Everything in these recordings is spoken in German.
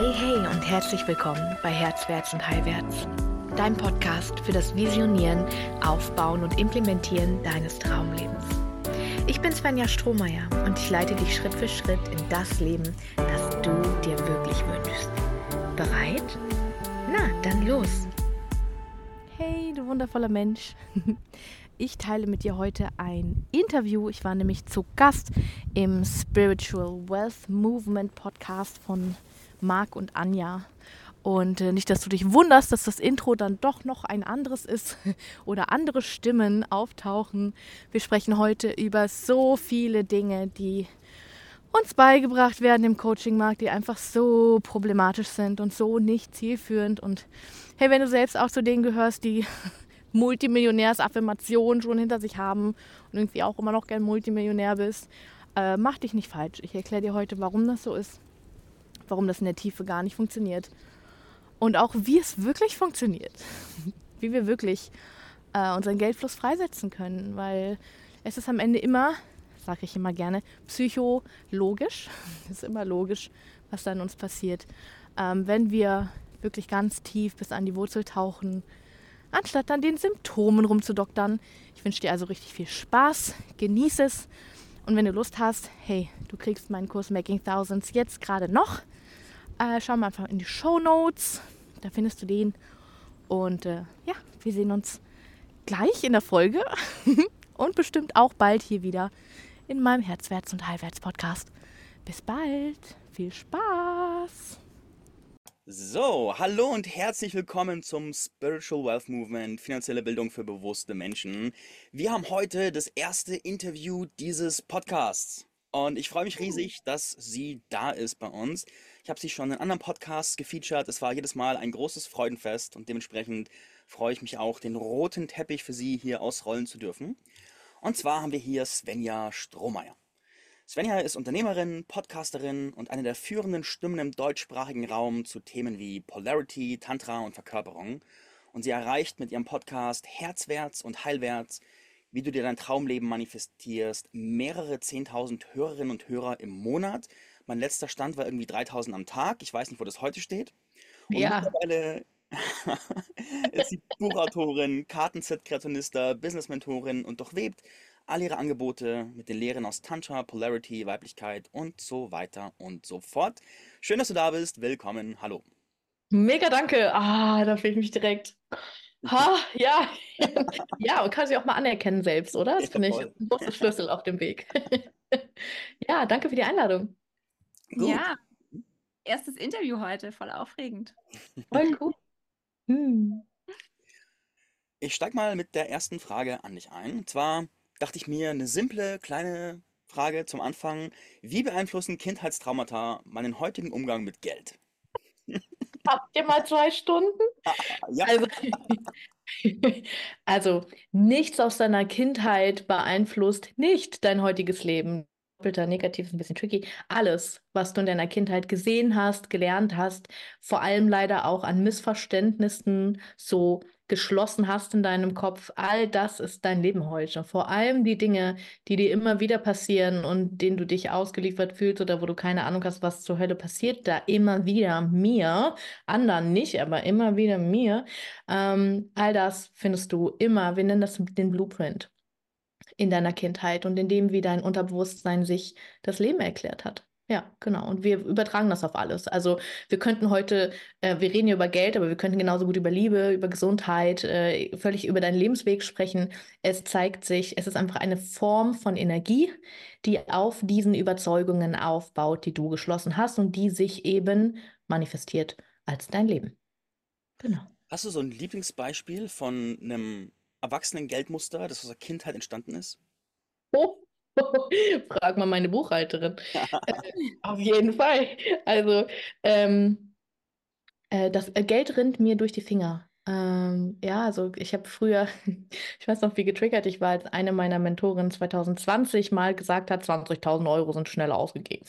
Hey, hey und herzlich willkommen bei Herzwärts und Heilwärts, dein Podcast für das Visionieren, Aufbauen und Implementieren deines Traumlebens. Ich bin Svenja Strohmeier und ich leite dich Schritt für Schritt in das Leben, das du dir wirklich wünschst. Bereit? Na, dann los! Hey, du wundervoller Mensch. Ich teile mit dir heute ein Interview. Ich war nämlich zu Gast im Spiritual Wealth Movement Podcast von Marc und Anja. Und äh, nicht, dass du dich wunderst, dass das Intro dann doch noch ein anderes ist oder andere Stimmen auftauchen. Wir sprechen heute über so viele Dinge, die uns beigebracht werden im Coaching-Markt, die einfach so problematisch sind und so nicht zielführend. Und hey, wenn du selbst auch zu denen gehörst, die Multimillionärsaffirmation schon hinter sich haben und irgendwie auch immer noch gern Multimillionär bist, äh, mach dich nicht falsch. Ich erkläre dir heute, warum das so ist, warum das in der Tiefe gar nicht funktioniert. Und auch wie es wirklich funktioniert, wie wir wirklich äh, unseren Geldfluss freisetzen können, weil es ist am Ende immer, sage ich immer gerne, psychologisch, es ist immer logisch, was da in uns passiert, ähm, wenn wir wirklich ganz tief bis an die Wurzel tauchen, anstatt an den Symptomen rumzudoktern. Ich wünsche dir also richtig viel Spaß, genieße es. Und wenn du Lust hast, hey, du kriegst meinen Kurs Making Thousands jetzt gerade noch. Äh, schau mal einfach in die Show Notes, da findest du den. Und äh, ja, wir sehen uns gleich in der Folge und bestimmt auch bald hier wieder in meinem Herzwärts und Heilwärts Podcast. Bis bald, viel Spaß! So, hallo und herzlich willkommen zum Spiritual Wealth Movement, finanzielle Bildung für bewusste Menschen. Wir haben heute das erste Interview dieses Podcasts und ich freue mich riesig, dass sie da ist bei uns. Ich habe sie schon in anderen Podcasts gefeatured. Es war jedes Mal ein großes Freudenfest und dementsprechend freue ich mich auch, den roten Teppich für sie hier ausrollen zu dürfen. Und zwar haben wir hier Svenja Strohmeier. Svenja ist Unternehmerin, Podcasterin und eine der führenden Stimmen im deutschsprachigen Raum zu Themen wie Polarity, Tantra und Verkörperung. Und sie erreicht mit ihrem Podcast Herzwärts und Heilwärts, wie du dir dein Traumleben manifestierst, mehrere 10.000 Hörerinnen und Hörer im Monat. Mein letzter Stand war irgendwie 3.000 am Tag. Ich weiß nicht, wo das heute steht. Und ja. mittlerweile ist sie Buchautorin, Kartenset-Kreationista, Business-Mentorin und durchwebt all ihre Angebote mit den Lehren aus Tantra, Polarity, Weiblichkeit und so weiter und so fort. Schön, dass du da bist. Willkommen. Hallo. Mega danke. Ah, da fühle ich mich direkt. Ha, ja. ja, und kann sich auch mal anerkennen selbst, oder? Das finde ich ein großer Schlüssel auf dem Weg. ja, danke für die Einladung. Gut. Ja, erstes Interview heute, voll aufregend. Voll cool. Hm. Ich steige mal mit der ersten Frage an dich ein. Und zwar, dachte ich mir, eine simple, kleine Frage zum Anfang. Wie beeinflussen Kindheitstraumata meinen heutigen Umgang mit Geld? Habt ihr mal zwei Stunden? Ja. Also, also, nichts aus deiner Kindheit beeinflusst nicht dein heutiges Leben. Doppelter Negativ ist ein bisschen tricky. Alles, was du in deiner Kindheit gesehen hast, gelernt hast, vor allem leider auch an Missverständnissen, so geschlossen hast in deinem Kopf, all das ist dein Leben heute. Vor allem die Dinge, die dir immer wieder passieren und denen du dich ausgeliefert fühlst oder wo du keine Ahnung hast, was zur Hölle passiert, da immer wieder mir, anderen nicht, aber immer wieder mir. Ähm, all das findest du immer, wir nennen das den Blueprint in deiner Kindheit und in dem, wie dein Unterbewusstsein sich das Leben erklärt hat. Ja, genau. Und wir übertragen das auf alles. Also wir könnten heute, äh, wir reden ja über Geld, aber wir könnten genauso gut über Liebe, über Gesundheit, äh, völlig über deinen Lebensweg sprechen. Es zeigt sich, es ist einfach eine Form von Energie, die auf diesen Überzeugungen aufbaut, die du geschlossen hast und die sich eben manifestiert als dein Leben. Genau. Hast du so ein Lieblingsbeispiel von einem erwachsenen Geldmuster, das aus der Kindheit entstanden ist? Oh, Frag mal meine Buchhalterin. Auf jeden Fall. Also, ähm, äh, das äh, Geld rinnt mir durch die Finger. Ähm, ja, also ich habe früher, ich weiß noch, wie getriggert ich war, als eine meiner Mentorinnen 2020 mal gesagt hat, 20.000 Euro sind schnell ausgegeben.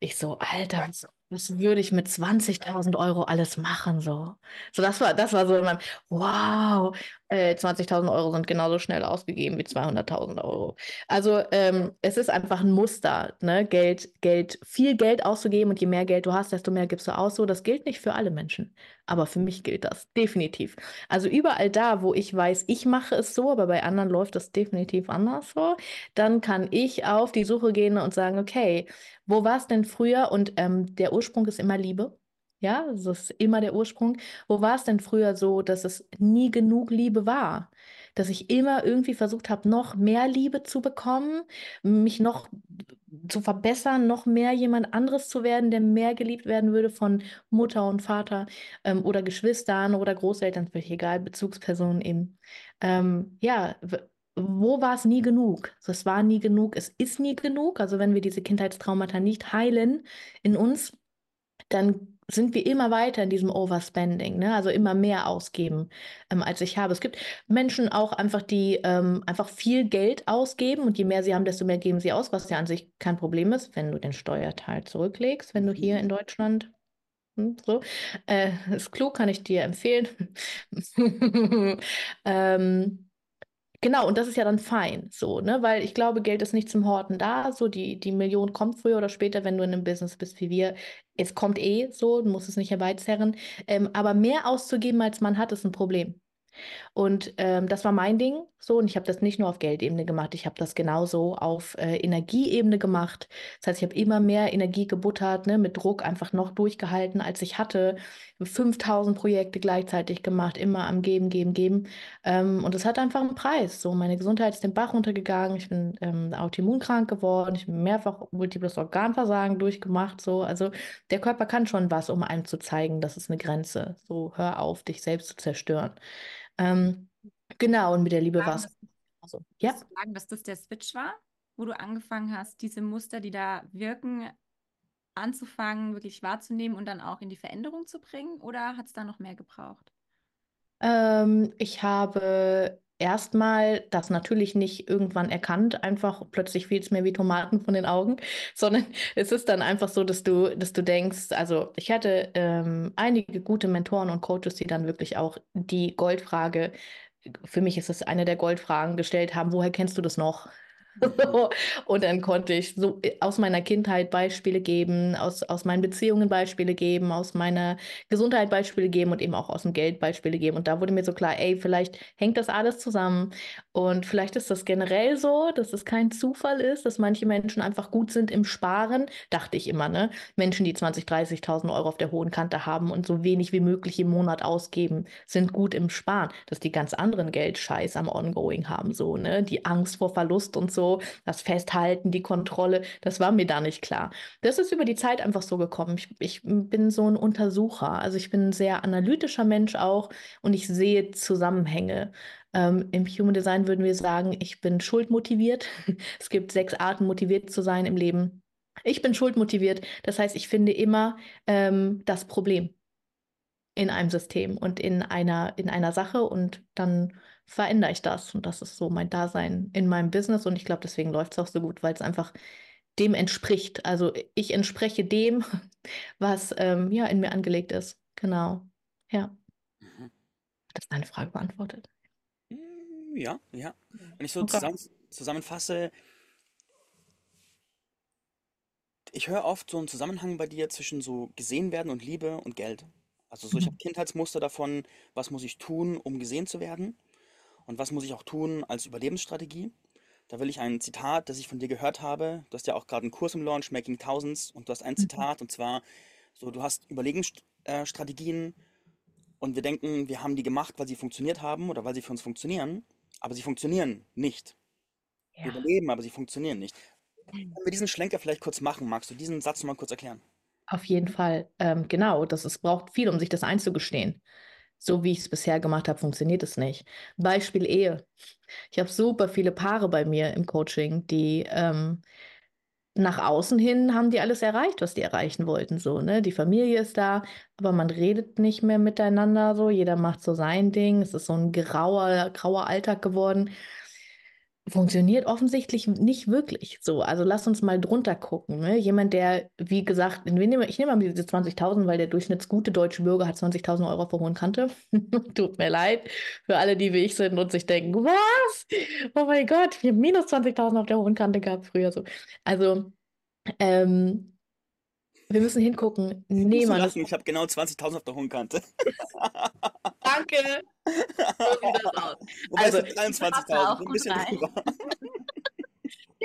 Ich so, Alter, was würde ich mit 20.000 Euro alles machen? So, so das war, das war so in meinem, wow, äh, 20.000 Euro sind genauso schnell ausgegeben wie 200.000 Euro. Also ähm, es ist einfach ein Muster, ne? Geld, Geld, viel Geld auszugeben und je mehr Geld du hast, desto mehr gibst du aus. So, das gilt nicht für alle Menschen, aber für mich gilt das definitiv. Also überall da, wo ich weiß, ich mache es so, aber bei anderen läuft das definitiv anders so, dann kann ich auf die Suche gehen und sagen, okay, wo war es denn früher? Und ähm, der Ursprung ist immer Liebe. Ja, das ist immer der Ursprung. Wo war es denn früher so, dass es nie genug Liebe war? Dass ich immer irgendwie versucht habe, noch mehr Liebe zu bekommen, mich noch zu verbessern, noch mehr jemand anderes zu werden, der mehr geliebt werden würde von Mutter und Vater ähm, oder Geschwistern oder Großeltern, völlig egal, Bezugspersonen eben. Ähm, ja, wo war es nie genug? Also es war nie genug, es ist nie genug. Also wenn wir diese Kindheitstraumata nicht heilen in uns, dann sind wir immer weiter in diesem Overspending, ne? also immer mehr ausgeben, ähm, als ich habe. Es gibt Menschen auch einfach, die ähm, einfach viel Geld ausgeben und je mehr sie haben, desto mehr geben sie aus, was ja an sich kein Problem ist, wenn du den Steuerteil zurücklegst, wenn du hier in Deutschland hm, so, äh, ist klug, kann ich dir empfehlen. ähm, Genau, und das ist ja dann fein, so, ne? Weil ich glaube, Geld ist nicht zum Horten da. So, die, die Million kommt früher oder später, wenn du in einem Business bist wie wir. Es kommt eh so, du musst es nicht herbeizerren. Ähm, aber mehr auszugeben, als man hat, ist ein Problem. Und ähm, das war mein Ding so. Und ich habe das nicht nur auf Geldebene gemacht, ich habe das genauso auf äh, Energieebene gemacht. Das heißt, ich habe immer mehr Energie gebuttert, ne, mit Druck einfach noch durchgehalten, als ich hatte. 5000 Projekte gleichzeitig gemacht, immer am Geben, Geben, Geben. Ähm, und das hat einfach einen Preis. So, meine Gesundheit ist den Bach runtergegangen. Ich bin ähm, autoimmunkrank geworden. Ich bin mehrfach multiples Organversagen durchgemacht. So, also der Körper kann schon was, um einem zu zeigen, das ist eine Grenze. So, hör auf, dich selbst zu zerstören. Ähm, genau, und mit der Liebe war es. Also, ja. du sagen, dass das der Switch war, wo du angefangen hast, diese Muster, die da wirken, anzufangen, wirklich wahrzunehmen und dann auch in die Veränderung zu bringen? Oder hat es da noch mehr gebraucht? Ähm, ich habe erstmal das natürlich nicht irgendwann erkannt, einfach plötzlich fiel es mir wie Tomaten von den Augen, sondern es ist dann einfach so, dass du, dass du denkst, also ich hatte ähm, einige gute Mentoren und Coaches, die dann wirklich auch die Goldfrage, für mich ist es eine der Goldfragen gestellt haben, woher kennst du das noch? und dann konnte ich so äh, aus meiner Kindheit Beispiele geben, aus, aus meinen Beziehungen Beispiele geben, aus meiner Gesundheit Beispiele geben und eben auch aus dem Geld Beispiele geben. Und da wurde mir so klar, ey, vielleicht hängt das alles zusammen. Und vielleicht ist das generell so, dass es kein Zufall ist, dass manche Menschen einfach gut sind im Sparen, dachte ich immer, ne? Menschen, die 20.000, 30.000 Euro auf der hohen Kante haben und so wenig wie möglich im Monat ausgeben, sind gut im Sparen. Dass die ganz anderen Geldscheiß am Ongoing haben, so, ne? Die Angst vor Verlust und so so, das Festhalten, die Kontrolle, das war mir da nicht klar. Das ist über die Zeit einfach so gekommen. Ich, ich bin so ein Untersucher, also ich bin ein sehr analytischer Mensch auch und ich sehe Zusammenhänge. Ähm, Im Human Design würden wir sagen, ich bin schuldmotiviert. es gibt sechs Arten, motiviert zu sein im Leben. Ich bin schuldmotiviert, das heißt, ich finde immer ähm, das Problem in einem System und in einer, in einer Sache und dann verändere ich das. Und das ist so mein Dasein in meinem Business. Und ich glaube, deswegen läuft es auch so gut, weil es einfach dem entspricht. Also ich entspreche dem, was ähm, ja in mir angelegt ist. Genau. Ja. Mhm. Das ist deine Frage beantwortet. Mm, ja, ja. Wenn ich so okay. zusammen, zusammenfasse, ich höre oft so einen Zusammenhang bei dir zwischen so gesehen werden und Liebe und Geld. Also so, ich habe mhm. Kindheitsmuster davon, was muss ich tun, um gesehen zu werden und was muss ich auch tun als Überlebensstrategie. Da will ich ein Zitat, das ich von dir gehört habe. Du hast ja auch gerade einen Kurs im Launch, Making Thousands, und du hast ein mhm. Zitat, und zwar so, du hast Überlebensstrategien und wir denken, wir haben die gemacht, weil sie funktioniert haben oder weil sie für uns funktionieren, aber sie funktionieren nicht. Wir überleben, aber sie funktionieren nicht. Wenn wir diesen Schlenker vielleicht kurz machen, magst du diesen Satz mal kurz erklären? Auf jeden Fall. Ähm, genau, das es braucht viel, um sich das einzugestehen. So wie ich es bisher gemacht habe, funktioniert es nicht. Beispiel Ehe. Ich habe super viele Paare bei mir im Coaching, die ähm, nach außen hin haben die alles erreicht, was die erreichen wollten. So, ne? Die Familie ist da, aber man redet nicht mehr miteinander so. Jeder macht so sein Ding. Es ist so ein grauer, grauer Alltag geworden. Funktioniert offensichtlich nicht wirklich so. Also lass uns mal drunter gucken. Ne? Jemand, der, wie gesagt, ich nehme, ich nehme mal diese 20.000, weil der durchschnittsgute deutsche Bürger hat 20.000 Euro auf der hohen Kante. Tut mir leid für alle, die wie ich sind und sich denken, was? Oh mein Gott, wir haben minus 20.000 auf der hohen Kante gehabt früher so. Also, ähm, wir müssen hingucken. Nee, Mann. Ich habe genau 20.000 auf der hohen Kante. Danke. So sieht das aus. Wobei Also, es sind 23.000, ein bisschen drüber.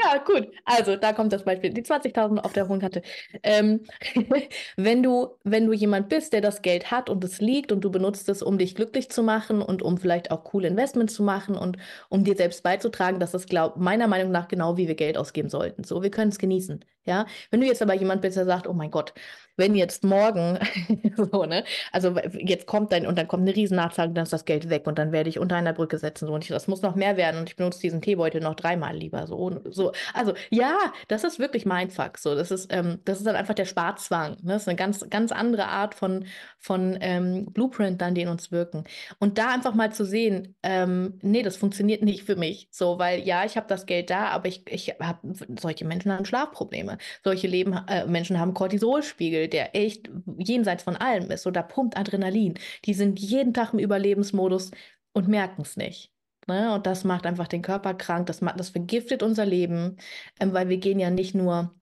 Ja, gut. Also, da kommt das Beispiel. Die 20.000 auf der hohen Kante. Ähm, wenn du, wenn du jemand bist, der das Geld hat und es liegt und du benutzt es, um dich glücklich zu machen und um vielleicht auch coole Investments zu machen und um dir selbst beizutragen, dass das glaub, meiner Meinung nach genau wie wir Geld ausgeben sollten. So, wir können es genießen. Ja, wenn du jetzt aber jemand bist, der sagt, oh mein Gott, wenn jetzt morgen, so, ne, also jetzt kommt dann und dann kommt eine Riesennachzahlung, dann ist das Geld weg und dann werde ich unter einer Brücke setzen, so und ich, das muss noch mehr werden und ich benutze diesen Teebeutel noch dreimal lieber, so, so, also ja, das ist wirklich Mindfuck, so, das ist, ähm, das ist dann einfach der Sparzwang, ne, das ist eine ganz, ganz andere Art von, von ähm, Blueprint dann, die in uns wirken und da einfach mal zu sehen, ähm, nee, das funktioniert nicht für mich, so, weil ja, ich habe das Geld da, aber ich, ich habe, solche Menschen haben Schlafprobleme, solche Leben, äh, Menschen haben Cortisolspiegel, der echt jenseits von allem ist. So, da pumpt Adrenalin. Die sind jeden Tag im Überlebensmodus und merken es nicht. Ne? Und das macht einfach den Körper krank, das, macht, das vergiftet unser Leben, ähm, weil wir gehen ja nicht nur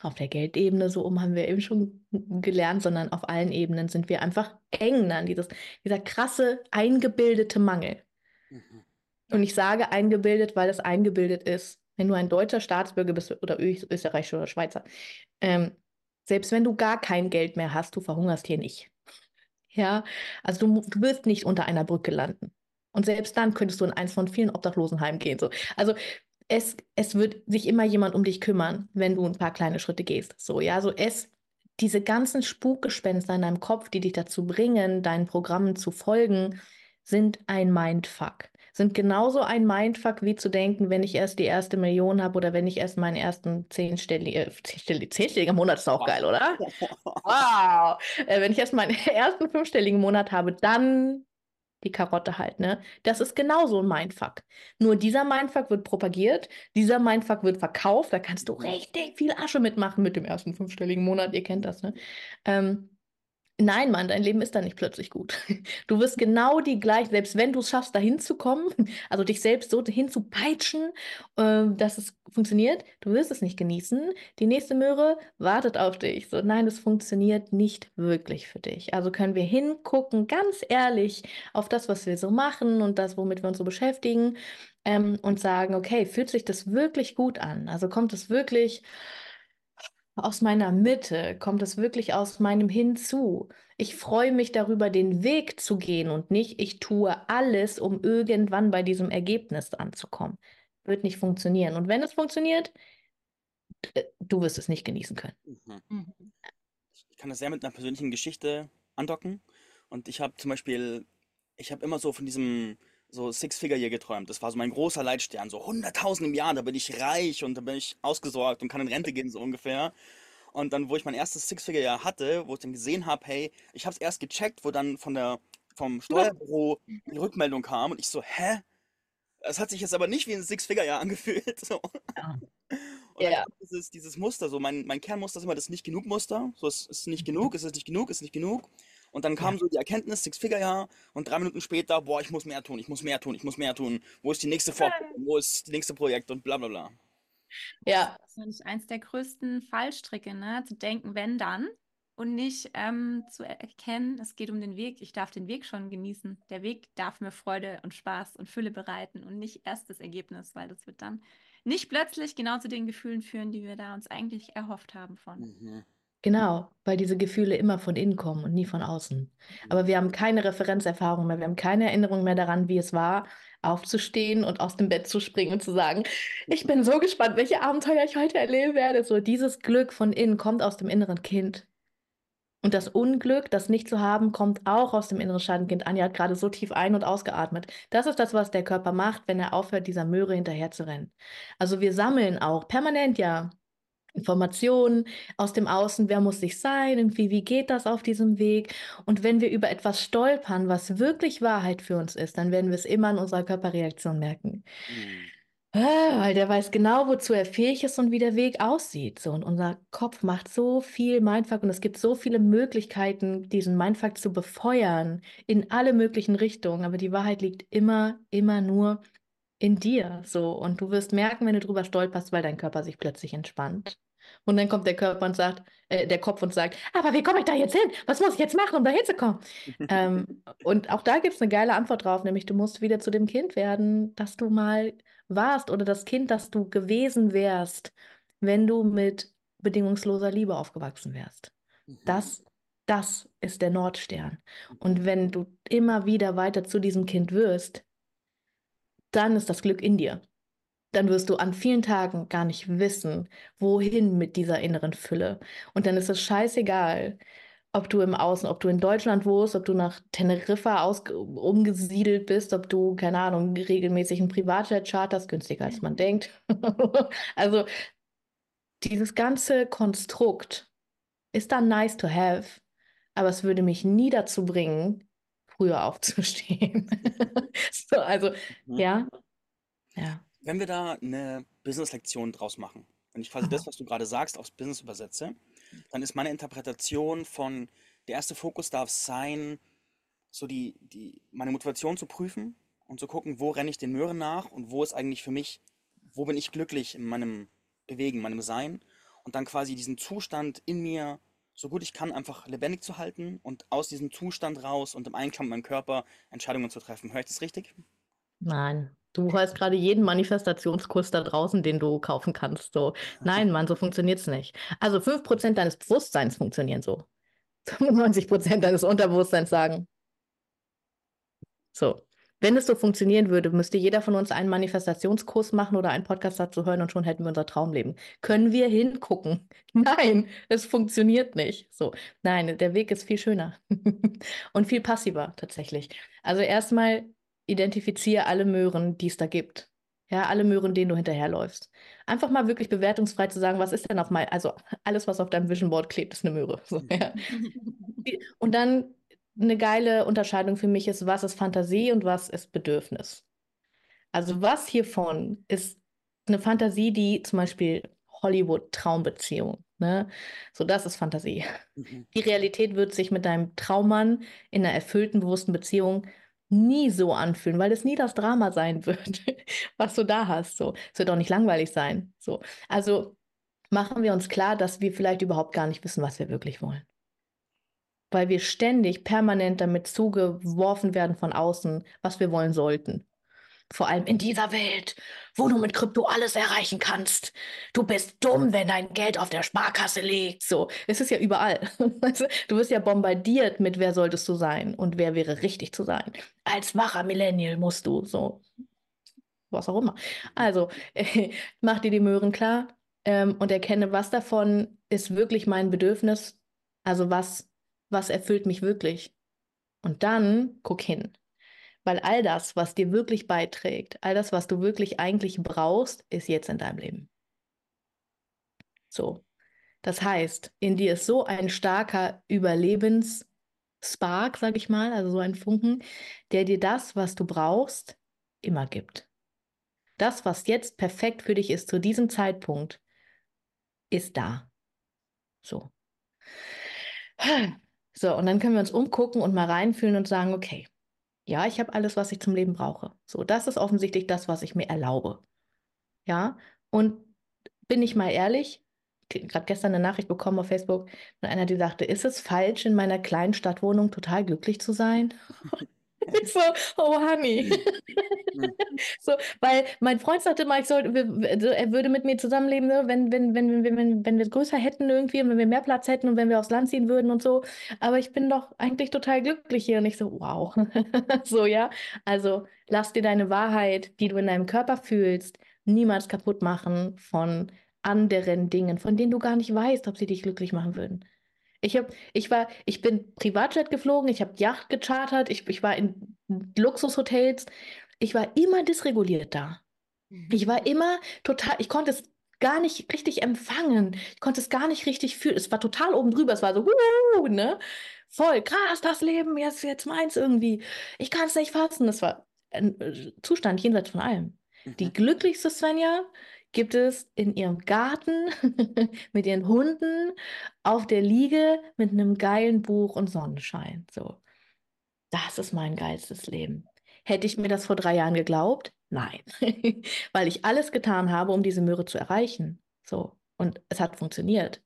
auf der Geldebene so um, haben wir eben schon gelernt, sondern auf allen Ebenen sind wir einfach eng an dieses, dieser krasse, eingebildete Mangel. Mhm. Und ich sage eingebildet, weil es eingebildet ist. Wenn du ein deutscher Staatsbürger bist oder Ö Österreichischer oder Schweizer, ähm, selbst wenn du gar kein Geld mehr hast, du verhungerst hier nicht. Ja, also du, du wirst nicht unter einer Brücke landen. Und selbst dann könntest du in eins von vielen Obdachlosenheimen gehen. So. Also es, es wird sich immer jemand um dich kümmern, wenn du ein paar kleine Schritte gehst. So, ja, so es, diese ganzen Spukgespenster in deinem Kopf, die dich dazu bringen, deinen Programmen zu folgen, sind ein Mindfuck. Sind genauso ein Mindfuck, wie zu denken, wenn ich erst die erste Million habe oder wenn ich erst meinen ersten zehnstelligen, äh, zehnstelligen, zehnstelliger Monat ist auch geil, oder? Wow! Äh, wenn ich erst meinen ersten fünfstelligen Monat habe, dann die Karotte halt, ne? Das ist genauso ein Mindfuck. Nur dieser Mindfuck wird propagiert, dieser Mindfuck wird verkauft, da kannst du richtig viel Asche mitmachen mit dem ersten fünfstelligen Monat, ihr kennt das, ne? Ähm, Nein, Mann, dein Leben ist da nicht plötzlich gut. Du wirst genau die gleichen, selbst wenn du es schaffst, da hinzukommen, also dich selbst so hinzupeitschen, äh, dass es funktioniert, du wirst es nicht genießen. Die nächste Möhre wartet auf dich. So, nein, es funktioniert nicht wirklich für dich. Also können wir hingucken, ganz ehrlich, auf das, was wir so machen und das, womit wir uns so beschäftigen, ähm, und sagen, okay, fühlt sich das wirklich gut an? Also kommt es wirklich aus meiner Mitte? Kommt es wirklich aus meinem Hinzu? Ich freue mich darüber, den Weg zu gehen und nicht, ich tue alles, um irgendwann bei diesem Ergebnis anzukommen. Wird nicht funktionieren. Und wenn es funktioniert, äh, du wirst es nicht genießen können. Mhm. Mhm. Ich kann das sehr mit einer persönlichen Geschichte andocken. Und ich habe zum Beispiel, ich habe immer so von diesem so Six-Figure-Year geträumt. Das war so mein großer Leitstern. So 100.000 im Jahr, da bin ich reich und da bin ich ausgesorgt und kann in Rente gehen, so ungefähr. Und dann, wo ich mein erstes Six-Figure-Jahr hatte, wo ich dann gesehen habe, hey, ich habe es erst gecheckt, wo dann von der, vom Steuerbüro die Rückmeldung kam und ich so, hä? Es hat sich jetzt aber nicht wie ein Six-Figure-Jahr angefühlt. So. Ja. Und kommt dieses, dieses Muster, so mein, mein Kernmuster ist immer das Nicht-Genug-Muster. So, es ist nicht genug, es ist nicht genug, es ist nicht genug. Und dann kam Ja. so die Erkenntnis, Six-Figure-Jahr, und drei Minuten später, boah, ich muss mehr tun, ich muss mehr tun, ich muss mehr tun. Wo ist die nächste Fortbildung, wo ist das nächste Projekt und bla bla bla. Ja, Das ist natürlich eins der größten Fallstricke, ne? Zu denken, wenn dann und nicht ähm, zu erkennen, es geht um den Weg. Ich darf den Weg schon genießen. Der Weg darf mir Freude und Spaß und Fülle bereiten und nicht erst das Ergebnis, weil das wird dann nicht plötzlich genau zu den Gefühlen führen, die wir da uns eigentlich erhofft haben von. Mhm. Genau, weil diese Gefühle immer von innen kommen und nie von außen. Aber wir haben keine Referenzerfahrung mehr, wir haben keine Erinnerung mehr daran, wie es war, aufzustehen und aus dem Bett zu springen und zu sagen, ich bin so gespannt, welche Abenteuer ich heute erleben werde. So dieses Glück von innen kommt aus dem inneren Kind. Und das Unglück, das nicht zu haben, kommt auch aus dem inneren Schattenkind. Anja hat gerade so tief ein- und ausgeatmet. Das ist das, was der Körper macht, wenn er aufhört, dieser Möhre hinterher zu rennen. Also wir sammeln auch permanent ja Informationen aus dem Außen, wer muss ich sein, irgendwie, wie geht das auf diesem Weg? Und wenn wir über etwas stolpern, was wirklich Wahrheit für uns ist, dann werden wir es immer in unserer Körperreaktion merken. Mhm. Ah, Weil der weiß genau, wozu er fähig ist und wie der Weg aussieht. So, und unser Kopf macht so viel Mindfuck und es gibt so viele Möglichkeiten, diesen Mindfuck zu befeuern in alle möglichen Richtungen. Aber die Wahrheit liegt immer, immer nur in dir. So, und du wirst merken, wenn du drüber stolperst, weil dein Körper sich plötzlich entspannt. Und dann kommt der Körper und sagt, äh, der Kopf und sagt, aber wie komme ich da jetzt hin? Was muss ich jetzt machen, um da hinzukommen? ähm, und auch da gibt es eine geile Antwort drauf, nämlich du musst wieder zu dem Kind werden, das du mal warst oder das Kind, das du gewesen wärst, wenn du mit bedingungsloser Liebe aufgewachsen wärst. Mhm. Das, das ist der Nordstern. Und wenn du immer wieder weiter zu diesem Kind wirst, dann ist das Glück in dir. Dann wirst du an vielen Tagen gar nicht wissen, wohin mit dieser inneren Fülle. Und dann ist es scheißegal, ob du im Außen, ob du in Deutschland wohnst, ob du nach Teneriffa aus, umgesiedelt bist, ob du, keine Ahnung, regelmäßig einen Privatjet charterst, günstiger als man denkt. also dieses ganze Konstrukt ist dann nice to have, aber es würde mich nie dazu bringen, früher aufzustehen. so, also, Mhm. ja. Ja. Wenn wir da eine Business-Lektion draus machen, wenn ich quasi Aha. das, was du gerade sagst, aufs Business übersetze, dann ist meine Interpretation von, der erste Fokus darf sein, so die, die, meine Motivation zu prüfen und zu gucken, wo renne ich den Möhren nach und wo ist eigentlich für mich, wo bin ich glücklich in meinem Bewegen, meinem Sein und dann quasi diesen Zustand in mir so gut ich kann einfach lebendig zu halten und aus diesem Zustand raus und im Einklang mit meinem Körper Entscheidungen zu treffen. Höre ich das richtig? Nein, du hörst gerade jeden Manifestationskurs da draußen, den du kaufen kannst. So, nein, Mann, so funktioniert es nicht. Also 5% deines Bewusstseins funktionieren so. 95% deines Unterbewusstseins sagen. So. Wenn es so funktionieren würde, müsste jeder von uns einen Manifestationskurs machen oder einen Podcast dazu hören und schon hätten wir unser Traumleben. Können wir hingucken? Nein, es funktioniert nicht. So, nein, der Weg ist viel schöner und viel passiver tatsächlich. Also erstmal identifiziere alle Möhren, die es da gibt. Ja, alle Möhren, denen du hinterherläufst. Einfach mal wirklich bewertungsfrei zu sagen, was ist denn auf mein, also alles, was auf deinem Vision Board klebt, ist eine Möhre. So, ja. Und dann eine geile Unterscheidung für mich ist, was ist Fantasie und was ist Bedürfnis. Also was hiervon ist eine Fantasie, die zum Beispiel Hollywood-Traumbeziehung, ne? So, das ist Fantasie. Mhm. Die Realität wird sich mit deinem Traummann in einer erfüllten, bewussten Beziehung nie so anfühlen, weil es nie das Drama sein wird, was du da hast. So, es wird auch nicht langweilig sein. So, also machen wir uns klar, dass wir vielleicht überhaupt gar nicht wissen, was wir wirklich wollen weil wir ständig permanent damit zugeworfen werden von außen, was wir wollen sollten. Vor allem in dieser Welt, wo du mit Krypto alles erreichen kannst. Du bist dumm, wenn dein Geld auf der Sparkasse liegt. So, es ist ja überall. du wirst ja bombardiert mit, wer solltest du sein und wer wäre richtig zu sein. Als wacher Millennial musst du so, was auch immer. Also mach dir die Möhren klar ähm, und erkenne, was davon ist wirklich mein Bedürfnis. Also was was erfüllt mich wirklich? Und dann guck hin. Weil all das, was dir wirklich beiträgt, all das, was du wirklich eigentlich brauchst, ist jetzt in deinem Leben. So. Das heißt, in dir ist so ein starker Überlebensspark, sag ich mal, also so ein Funken, der dir das, was du brauchst, immer gibt. Das, was jetzt perfekt für dich ist zu diesem Zeitpunkt, ist da. So. So, und dann können wir uns umgucken und mal reinfühlen und sagen, okay, ja, ich habe alles, was ich zum Leben brauche. So, das ist offensichtlich das, was ich mir erlaube. Ja, und bin ich mal ehrlich, gerade gestern eine Nachricht bekommen auf Facebook von einer, die sagte, ist es falsch, in meiner kleinen Stadtwohnung total glücklich zu sein? Ich so, oh Honey. so, weil mein Freund sagte mal, ich soll, also er würde mit mir zusammenleben, ne, wenn, wenn, wenn, wenn, wenn, wenn wir es größer hätten irgendwie und wenn wir mehr Platz hätten und wenn wir aufs Land ziehen würden und so. Aber ich bin doch eigentlich total glücklich hier. Und ich so, wow. so, ja. Also lass dir deine Wahrheit, die du in deinem Körper fühlst, niemals kaputt machen von anderen Dingen, von denen du gar nicht weißt, ob sie dich glücklich machen würden. Ich, hab, ich, war, ich bin Privatjet geflogen, ich habe Yacht gechartert, ich, ich war in Luxushotels. Ich war immer dysreguliert da. Ich war immer total, ich konnte es gar nicht richtig empfangen. Ich konnte es gar nicht richtig fühlen. Es war total oben drüber. Es war so, uh, ne? Voll krass, das Leben, jetzt, jetzt meins irgendwie. Ich kann es nicht fassen. Es war ein Zustand jenseits von allem. Die Mhm. glücklichste Svenja gibt es in ihrem Garten mit ihren Hunden auf der Liege mit einem geilen Buch und Sonnenschein. So, das ist mein geilstes Leben. Hätte ich mir das vor drei Jahren geglaubt? Nein, weil ich alles getan habe, um diese Möhre zu erreichen. So, und es hat funktioniert.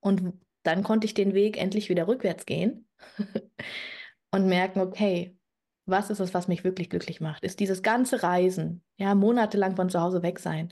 Und dann konnte ich den Weg endlich wieder rückwärts gehen und merken, okay, was ist es, was mich wirklich glücklich macht? Ist dieses ganze Reisen, ja, monatelang von zu Hause weg sein,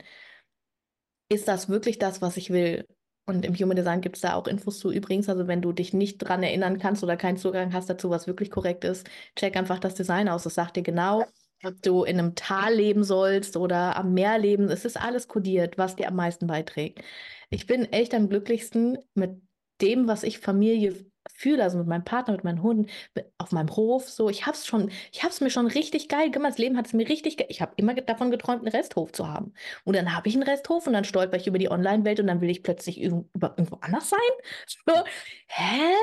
ist das wirklich das, was ich will? Und im Human Design gibt es da auch Infos zu übrigens. Also wenn du dich nicht dran erinnern kannst oder keinen Zugang hast dazu, was wirklich korrekt ist, check einfach das Design aus. Das sagt dir genau, ob du in einem Tal leben sollst oder am Meer leben. Es ist alles kodiert, was dir am meisten beiträgt. Ich bin echt am glücklichsten mit dem, was ich Familie fühle, also mit meinem Partner, mit meinen Hunden, auf meinem Hof. So, ich hab's schon, ich hab's mir schon richtig geil gemacht. Das Leben hat es mir richtig geil. Ich habe immer davon geträumt, einen Resthof zu haben. Und dann habe ich einen Resthof und dann stolper ich über die Online-Welt und dann will ich plötzlich irgend- über, irgendwo anders sein. So, hä?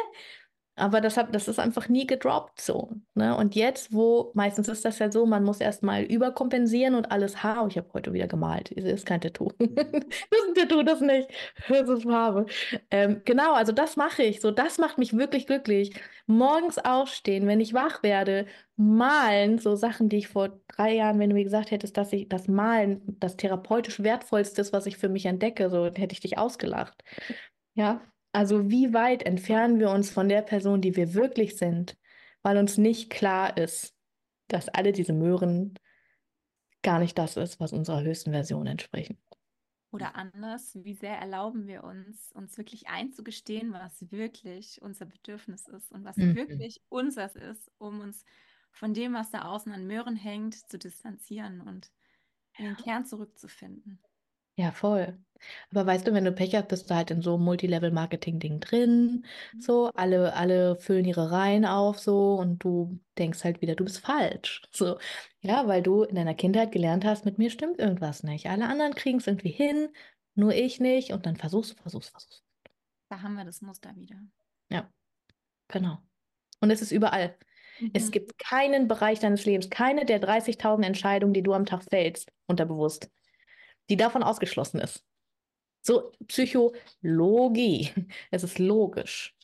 Aber das, hab, das ist einfach nie gedroppt so. Ne? Und jetzt, wo, meistens ist das ja so, man muss erstmal überkompensieren und alles Haar. Ich habe heute wieder gemalt. Es ist kein Tattoo. das ist ein Tattoo, das nicht. Das ist Farbe. Ähm, genau, also das mache ich. So, das macht mich wirklich glücklich. Morgens aufstehen, wenn ich wach werde, malen, so Sachen, die ich vor drei Jahren, wenn du mir gesagt hättest, dass ich das Malen das therapeutisch wertvollste ist, was ich für mich entdecke, so hätte ich dich ausgelacht. Ja, also wie weit entfernen wir uns von der Person, die wir wirklich sind, weil uns nicht klar ist, dass alle diese Möhren gar nicht das ist, was unserer höchsten Version entsprechen. Oder anders, wie sehr erlauben wir uns, uns wirklich einzugestehen, was wirklich unser Bedürfnis ist und was Mhm. wirklich unseres ist, um uns von dem, was da außen an Möhren hängt, zu distanzieren und in den Kern zurückzufinden. Ja, voll. Aber weißt du, wenn du Pech hast, bist du halt in so einem Multilevel-Marketing-Ding drin. So, alle, alle füllen ihre Reihen auf so und du denkst halt wieder, du bist falsch. So, ja, weil du in deiner Kindheit gelernt hast, mit mir stimmt irgendwas nicht. Alle anderen kriegen es irgendwie hin, nur ich nicht. Und dann versuchst du, versuchst, versuchst. Da haben wir das Muster wieder. Ja, genau. Und es ist überall. Es Mhm. gibt keinen Bereich deines Lebens, keine der 30.000 Entscheidungen, die du am Tag fällst, unterbewusst, die davon ausgeschlossen ist. So Psychologie. Es ist logisch.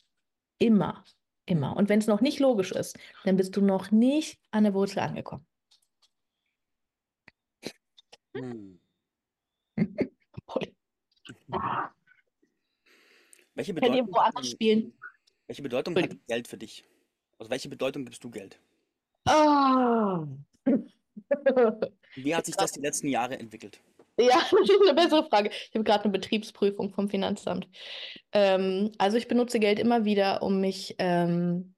Immer. Immer. Und wenn es noch nicht logisch ist, dann bist du noch nicht an der Wurzel angekommen. Hm. Welche Bedeutung, woanders spielen? welche Bedeutung hat. Geld für dich? Also welche Bedeutung gibst du Geld? Ah. Wie hat sich das die letzten Jahre entwickelt? Ja, das ist eine bessere Frage. Ich habe gerade eine Betriebsprüfung vom Finanzamt. Ähm, also ich benutze Geld immer wieder, um mich ähm,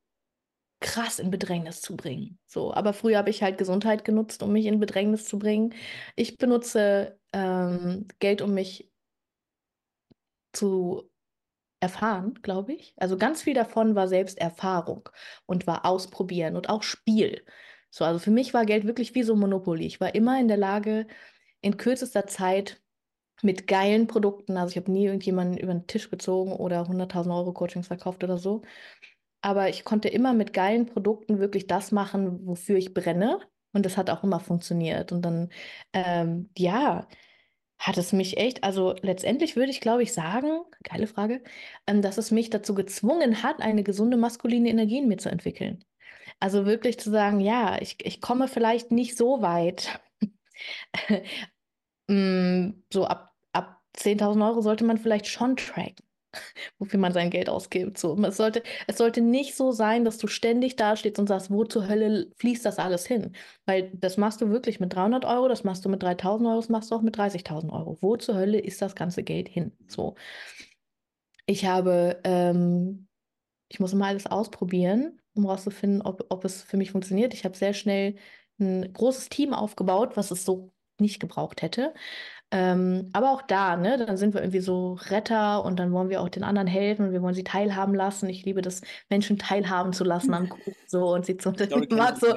krass in Bedrängnis zu bringen. So, aber früher habe ich halt Gesundheit genutzt, um mich in Bedrängnis zu bringen. Ich benutze ähm, Geld, um mich zu erfahren, glaube ich. Also ganz viel davon war Selbsterfahrung und war Ausprobieren und auch Spiel. So, also für mich war Geld wirklich wie so Monopoly. Ich war immer in der Lage, in kürzester Zeit mit geilen Produkten, also ich habe nie irgendjemanden über den Tisch gezogen oder 100.000 Euro Coachings verkauft oder so, aber ich konnte immer mit geilen Produkten wirklich das machen, wofür ich brenne und das hat auch immer funktioniert und dann, ähm, ja, hat es mich echt, also letztendlich würde ich, glaube ich, sagen, geile Frage, ähm, dass es mich dazu gezwungen hat, eine gesunde maskuline Energie in mir zu entwickeln. Also wirklich zu sagen, ja, ich, ich komme vielleicht nicht so weit. Mm, So ab, ab 10.000 Euro sollte man vielleicht schon tracken, wofür man sein Geld ausgibt. So, es sollte, es sollte nicht so sein, dass du ständig dastehst und sagst, wo zur Hölle fließt das alles hin? Weil das machst du wirklich mit 300 Euro, das machst du mit 3.000 Euro, das machst du auch mit 30.000 Euro. Wo zur Hölle ist das ganze Geld hin? So. Ich habe, ähm, ich muss immer alles ausprobieren, um herauszufinden, ob, ob es für mich funktioniert. Ich habe sehr schnell ein großes Team aufgebaut, was es so nicht gebraucht hätte. Ähm, aber auch da, ne, dann sind wir irgendwie so Retter und dann wollen wir auch den anderen helfen und wir wollen sie teilhaben lassen. Ich liebe das, Menschen teilhaben zu lassen am Kuchen so und sie zu kenn mag so.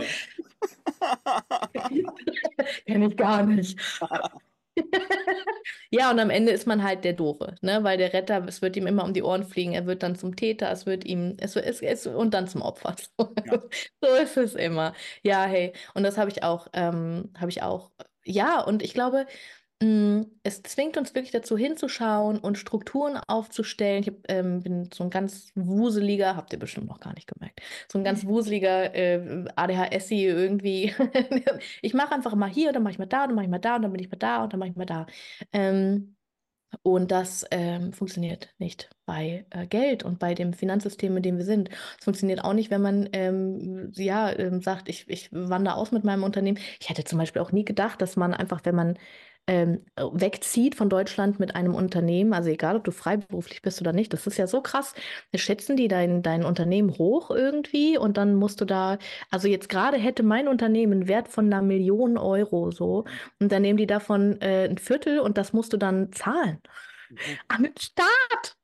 Kenn ich gar nicht. Ja, und am Ende ist man halt der Doofe, ne? Weil der Retter, es wird ihm immer um die Ohren fliegen, er wird dann zum Täter, es wird ihm, es, es, es und dann zum Opfer. So, Ja. so ist es immer. Ja, hey, und das habe ich auch, ähm, habe ich auch ja, und ich glaube, mh, es zwingt uns wirklich dazu hinzuschauen und Strukturen aufzustellen. Ich hab, ähm, bin so ein ganz wuseliger, habt ihr bestimmt noch gar nicht gemerkt, so ein ganz wuseliger äh, ADHSi irgendwie. ich mache einfach mal hier, dann mache ich mal da, dann mache ich mal da, und dann bin ich mal da und dann mache ich mal da. Ähm, und das ähm, funktioniert nicht bei äh, Geld und bei dem Finanzsystem, in dem wir sind. Es funktioniert auch nicht, wenn man ähm, ja, ähm, sagt, ich, ich wandere aus mit meinem Unternehmen. Ich hätte zum Beispiel auch nie gedacht, dass man einfach, wenn man ähm, wegzieht von Deutschland mit einem Unternehmen, also egal, ob du freiberuflich bist oder nicht, das ist ja so krass. Schätzen die dein, dein Unternehmen hoch irgendwie und dann musst du da, also jetzt gerade hätte mein Unternehmen einen Wert von einer Million Euro so und dann nehmen die davon äh, ein Viertel und das musst du dann zahlen. Mhm. An den Staat!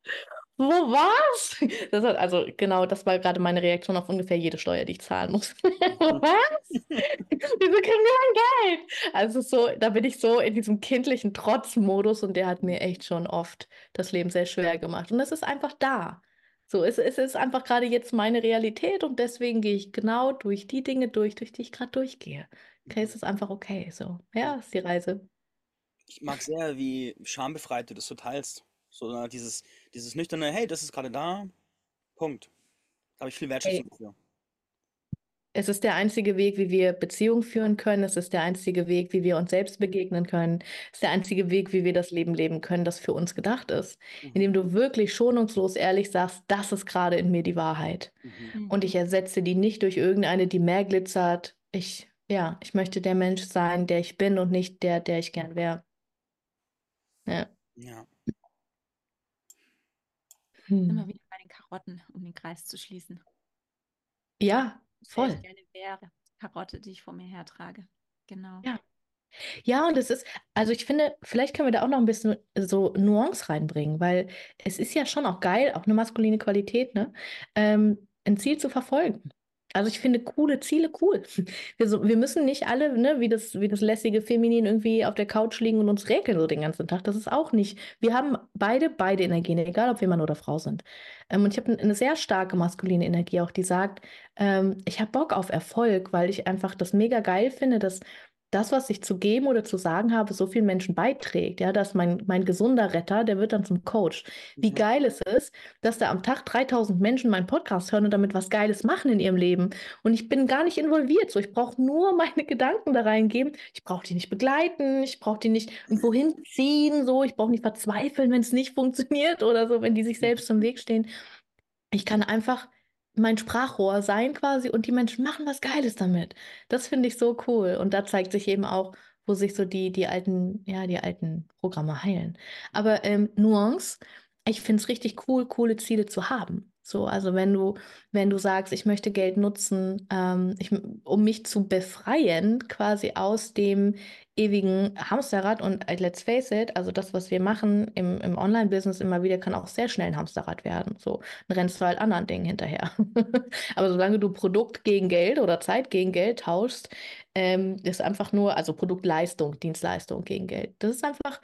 Wo was? Das hat, also genau, das war gerade meine Reaktion auf ungefähr jede Steuer, die ich zahlen muss. was? Wieso kriegen wir ein Geld? Also so, da bin ich so in diesem kindlichen Trotzmodus und der hat mir echt schon oft das Leben sehr schwer gemacht. Und das ist einfach da. So, es, es ist einfach gerade jetzt meine Realität und deswegen gehe ich genau durch die Dinge durch, durch die ich gerade durchgehe. Okay, es ist einfach okay. So, ja, ist die Reise. Ich mag sehr, wie schambefreit du das so teilst. So dieses, dieses nüchterne, hey, das ist gerade da. Punkt. Da habe ich viel Wertschätzung Hey, für. es ist der einzige Weg, wie wir Beziehungen führen können. Es ist der einzige Weg, wie wir uns selbst begegnen können. Es ist der einzige Weg, wie wir das Leben leben können, das für uns gedacht ist. Mhm. Indem du wirklich schonungslos ehrlich sagst, das ist gerade in mir die Wahrheit. Mhm. Und ich ersetze die nicht durch irgendeine, die mehr glitzert. Ich, ja, ich möchte der Mensch sein, der ich bin und nicht der, der ich gern wäre. Ja. Ja. Immer Hm. wieder bei den Karotten, um den Kreis zu schließen. Ja, Wer ich voll. gerne wäre. Karotte, die ich vor mir hertrage. Genau. Ja. Ja, und es ist, also ich finde, vielleicht können wir da auch noch ein bisschen so Nuance reinbringen, weil es ist ja schon auch geil, auch eine maskuline Qualität, ne, ähm, ein Ziel zu verfolgen. Also ich finde coole Ziele cool. Wir, so, wir müssen nicht alle, ne, wie das, wie das lässige Feminin irgendwie auf der Couch liegen und uns räkeln so den ganzen Tag. Das ist auch nicht. Wir haben beide, beide Energien, egal ob wir Mann oder Frau sind. Ähm, und ich habe eine sehr starke maskuline Energie auch, die sagt, ähm, ich habe Bock auf Erfolg, weil ich einfach das mega geil finde, dass das, was ich zu geben oder zu sagen habe, so vielen Menschen beiträgt. Ja, dass mein, mein gesunder Retter, der wird dann zum Coach. Wie Mhm. geil es ist, dass da am Tag 3000 Menschen meinen Podcast hören und damit was Geiles machen in ihrem Leben. Und ich bin gar nicht involviert. So, ich brauche nur meine Gedanken da reingeben. Ich brauche die nicht begleiten. Ich brauche die nicht irgendwo hinziehen. So, ich brauche nicht verzweifeln, wenn es nicht funktioniert oder so, wenn die sich selbst im Weg stehen. Ich kann einfach mein Sprachrohr sein quasi und die Menschen machen was Geiles damit. Das finde ich so cool. Und da zeigt sich eben auch, wo sich so die, die alten, ja, die alten Programme heilen. Aber ähm, Nuance, ich finde es richtig cool, coole Ziele zu haben. So, also wenn du, wenn du sagst, ich möchte Geld nutzen, ähm, ich, um mich zu befreien, quasi aus dem ewigen Hamsterrad und äh, let's face it, also das, was wir machen im, im Online-Business immer wieder, kann auch sehr schnell ein Hamsterrad werden. So, dann rennst du halt anderen Dingen hinterher. Aber solange du Produkt gegen Geld oder Zeit gegen Geld tauschst, ähm, ist einfach nur, also Produktleistung, Dienstleistung gegen Geld. Das ist einfach,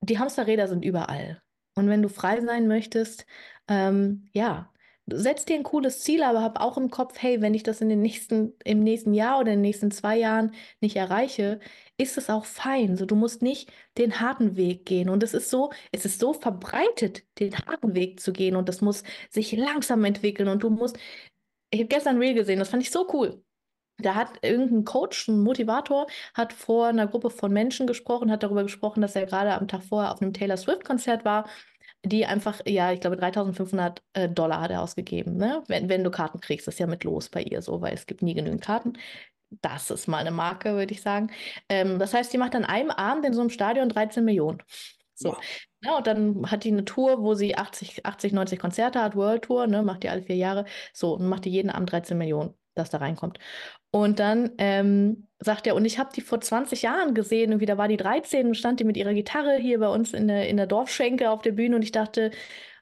die Hamsterräder sind überall. Und wenn du frei sein möchtest, ähm, ja, setz dir ein cooles Ziel, aber hab auch im Kopf, hey, wenn ich das in den nächsten, im nächsten Jahr oder in den nächsten zwei Jahren nicht erreiche, ist es auch fein. So, du musst nicht den harten Weg gehen. Und es ist so, es ist so verbreitet, den harten Weg zu gehen. Und das muss sich langsam entwickeln. Und du musst, ich habe gestern ein Reel gesehen, das fand ich so cool. Da hat irgendein Coach, ein Motivator, hat vor einer Gruppe von Menschen gesprochen, hat darüber gesprochen, dass er gerade am Tag vorher auf einem Taylor Swift-Konzert war, die einfach, ja, ich glaube, 3500 äh, Dollar hat er ausgegeben, ne? Wenn, wenn du Karten kriegst, das ist ja mit los bei ihr so, weil es gibt nie genügend Karten. Das ist mal eine Marke, würde ich sagen. Ähm, das heißt, die macht an einem Abend in so einem Stadion 13 Millionen. So. Wow. Ja, und dann hat die eine Tour, wo sie 80, 80, 90 Konzerte hat, World Tour, ne, macht die alle vier Jahre. So, und macht die jeden Abend 13 Millionen, dass da reinkommt. Und dann ähm, sagt er, und ich habe die vor 20 Jahren gesehen, und wieder war die 13 und stand die mit ihrer Gitarre hier bei uns in der, in der Dorfschenke auf der Bühne und ich dachte,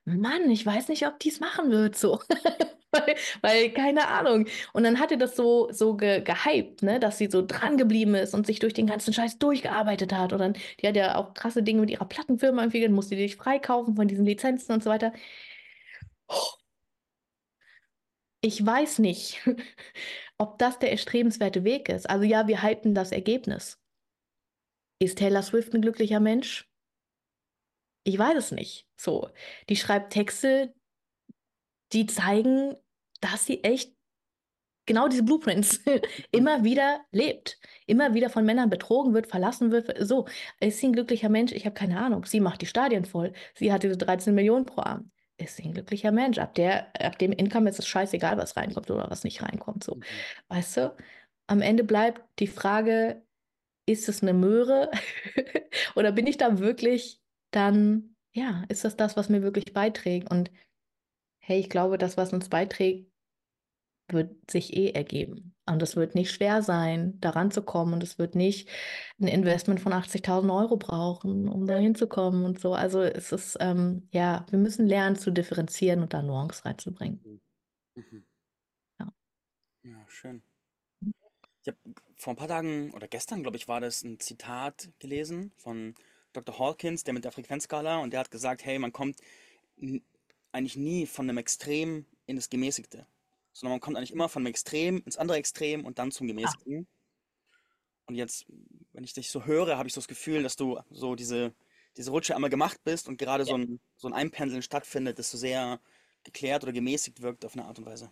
Mann, ich weiß nicht, ob die es machen wird, so. weil, weil, keine Ahnung. Und dann hat er das so, so ge gehypt, ne, dass sie so dran geblieben ist und sich durch den ganzen Scheiß durchgearbeitet hat. Und dann, die hat ja auch krasse Dinge mit ihrer Plattenfirma entwickelt, musste die sich freikaufen von diesen Lizenzen und so weiter. Ich weiß nicht, ob das der erstrebenswerte Weg ist. Also ja, wir hypen das Ergebnis. Ist Taylor Swift ein glücklicher Mensch? Ich weiß es nicht. So, die schreibt Texte, die zeigen, dass sie echt genau diese Blueprints immer wieder lebt, immer wieder von Männern betrogen wird, verlassen wird. So, ist sie ein glücklicher Mensch? Ich habe keine Ahnung. Sie macht die Stadien voll. Sie hat diese 13 Millionen pro Abend. Ist ein glücklicher Mensch? Ab, der, ab dem Income ist es scheißegal, was reinkommt oder was nicht reinkommt. So, Mhm. weißt du? Am Ende bleibt die Frage, ist es eine Möhre oder bin ich da wirklich dann, ja, ist das das, was mir wirklich beiträgt? Und hey, ich glaube, das, was uns beiträgt, wird sich eh ergeben. Und es wird nicht schwer sein, daran zu kommen. Und es wird nicht ein Investment von 80.000 Euro brauchen, um da hinzukommen und so. Also es ist, ähm, ja, wir müssen lernen zu differenzieren und da Nuance reinzubringen. Mhm. Ja. Ja, schön. Ich habe vor ein paar Tagen oder gestern, glaube ich, war das ein Zitat gelesen von Dr. Hawkins, der mit der Frequenzskala, und der hat gesagt, hey, man kommt eigentlich nie von einem Extrem in das Gemäßigte, sondern man kommt eigentlich immer von einem Extrem ins andere Extrem und dann zum Gemäßigten. Und jetzt, wenn ich dich so höre, habe ich so das Gefühl, dass du so diese, diese Rutsche einmal gemacht bist und gerade so ein, so ein Einpendeln stattfindet, das so sehr geklärt oder gemäßigt wirkt auf eine Art und Weise.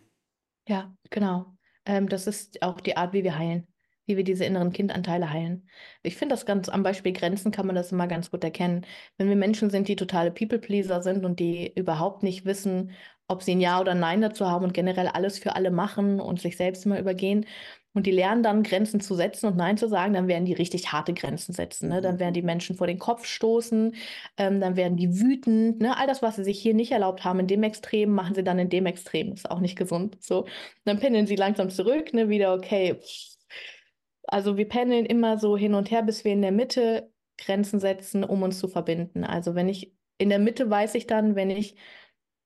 Ja, genau. Ähm, das ist auch die Art, wie wir heilen, wie wir diese inneren Kindanteile heilen. Ich finde das ganz am Beispiel Grenzen kann man das immer ganz gut erkennen. Wenn wir Menschen sind, die totale People-Pleaser sind und die überhaupt nicht wissen, ob sie ein Ja oder ein Nein dazu haben und generell alles für alle machen und sich selbst immer übergehen und die lernen dann Grenzen zu setzen und Nein zu sagen, dann werden die richtig harte Grenzen setzen. Ne? Dann Mhm. werden die Menschen vor den Kopf stoßen, ähm, dann werden die wütend. Ne? All das, was sie sich hier nicht erlaubt haben in dem Extrem, machen sie dann in dem Extrem. Ist auch nicht gesund. So, dann pendeln sie langsam zurück, ne? wieder okay. Also wir pendeln immer so hin und her, bis wir in der Mitte Grenzen setzen, um uns zu verbinden. Also wenn ich in der Mitte weiß ich dann, wenn ich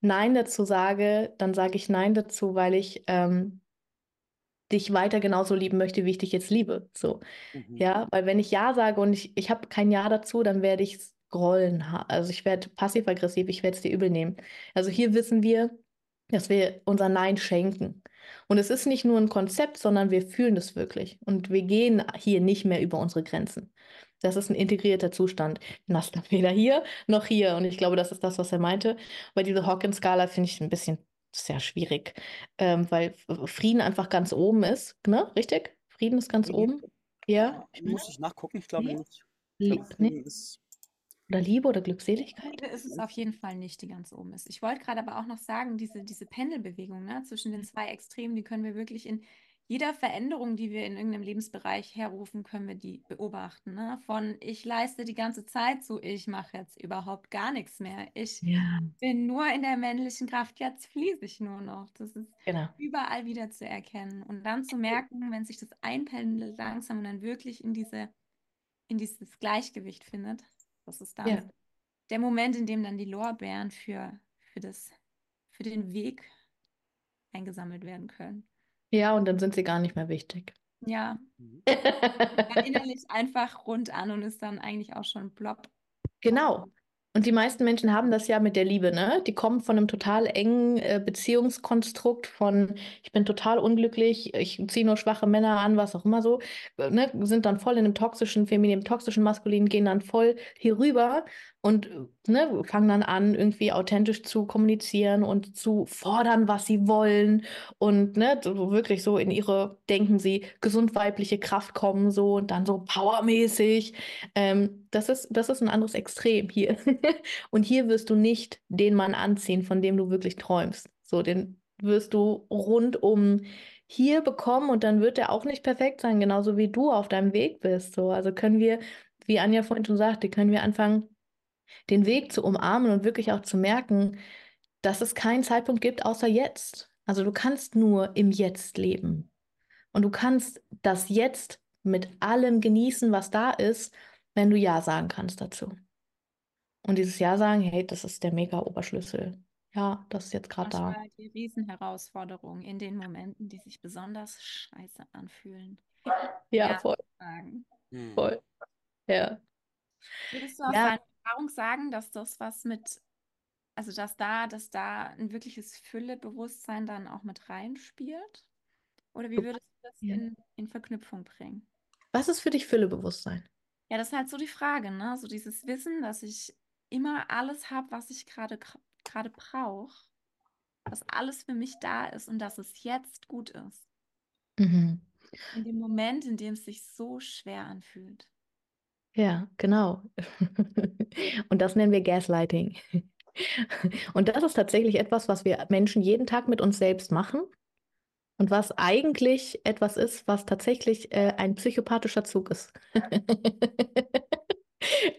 Nein dazu sage, dann sage ich Nein dazu, weil ich ähm, dich weiter genauso lieben möchte, wie ich dich jetzt liebe. So, Mhm. ja, weil wenn ich Ja sage und ich, ich habe kein Ja dazu, dann werde ich grollen. Also ich werde passiv-aggressiv, ich werde es dir übel nehmen. Also hier wissen wir, dass wir unser Nein schenken. Und es ist nicht nur ein Konzept, sondern wir fühlen das wirklich. Und wir gehen hier nicht mehr über unsere Grenzen. Das ist ein integrierter Zustand. Du hast dann weder hier noch hier. Und ich glaube, das ist das, was er meinte. Weil diese Hawkins-Skala finde ich ein bisschen sehr schwierig, ähm, weil Frieden einfach ganz oben ist. Ne? Richtig? Frieden ist ganz Mhm. oben. Ja, ich Muss ich nachgucken? Ich glaube Nee. nicht. Ich glaube, Lieb, nee. Frieden ist. Oder Liebe oder Glückseligkeit. Liebe ist es auf jeden Fall nicht, die ganz oben ist. Ich wollte gerade aber auch noch sagen, diese, diese Pendelbewegung ne, zwischen den zwei Extremen, die können wir wirklich in jeder Veränderung, die wir in irgendeinem Lebensbereich herrufen, können wir die beobachten. Ne? Von ich leiste die ganze Zeit zu, ich mache jetzt überhaupt gar nichts mehr. Ich Ja, bin nur in der männlichen Kraft, jetzt fließe ich nur noch. Das ist genau. überall wieder zu erkennen. Und dann zu merken, wenn sich das einpendelt langsam und dann wirklich in diese, in dieses Gleichgewicht findet, das ist dann Ja. der Moment, in dem dann die Lorbeeren für, für, das, für den Weg eingesammelt werden können. Ja, und dann sind sie gar nicht mehr wichtig. Ja, Mhm. dann innerlich einfach rund an und ist dann eigentlich auch schon plopp. Genau. Und die meisten Menschen haben das ja mit der Liebe, ne? Die kommen von einem total engen äh, Beziehungskonstrukt von, ich bin total unglücklich, ich ziehe nur schwache Männer an, was auch immer so, äh, ne? Sind dann voll in einem toxischen Feminin, toxischen Maskulin, gehen dann voll hier rüber und ne, fangen dann an, irgendwie authentisch zu kommunizieren und zu fordern, was sie wollen und ne, so wirklich so in ihre, denken sie, gesund weibliche Kraft kommen, so und dann so powermäßig. Ähm, das ist, das ist ein anderes Extrem hier. Und hier wirst du nicht den Mann anziehen, von dem du wirklich träumst. So, den wirst du rundum hier bekommen und dann wird er auch nicht perfekt sein, genauso wie du auf deinem Weg bist. So, also können wir, wie Anja vorhin schon sagte, können wir anfangen, den Weg zu umarmen und wirklich auch zu merken, dass es keinen Zeitpunkt gibt außer jetzt. Also du kannst nur im Jetzt leben. Und du kannst das Jetzt mit allem genießen, was da ist, wenn du Ja sagen kannst dazu. Und dieses Ja sagen, hey, das ist der Mega-Oberschlüssel. Ja, das ist jetzt gerade da. Manchmal die Riesenherausforderung in den Momenten, die sich besonders scheiße anfühlen. Ja, Ja. voll, Sagen. Mhm. voll. Ja. Würdest du aus Ja. Erfahrung sagen, dass das was mit, also dass da, dass da ein wirkliches Füllebewusstsein dann auch mit reinspielt? Oder wie würdest du das in, in Verknüpfung bringen? Was ist für dich Füllebewusstsein? Ja, das ist halt so die Frage, ne? So dieses Wissen, dass ich immer alles habe, was ich gerade gerade brauche, dass alles für mich da ist und dass es jetzt gut ist. Mhm. In dem Moment, in dem es sich so schwer anfühlt. Ja, genau. Und das nennen wir Gaslighting. Und das ist tatsächlich etwas, was wir Menschen jeden Tag mit uns selbst machen und was eigentlich etwas ist, was tatsächlich äh, ein psychopathischer Zug ist.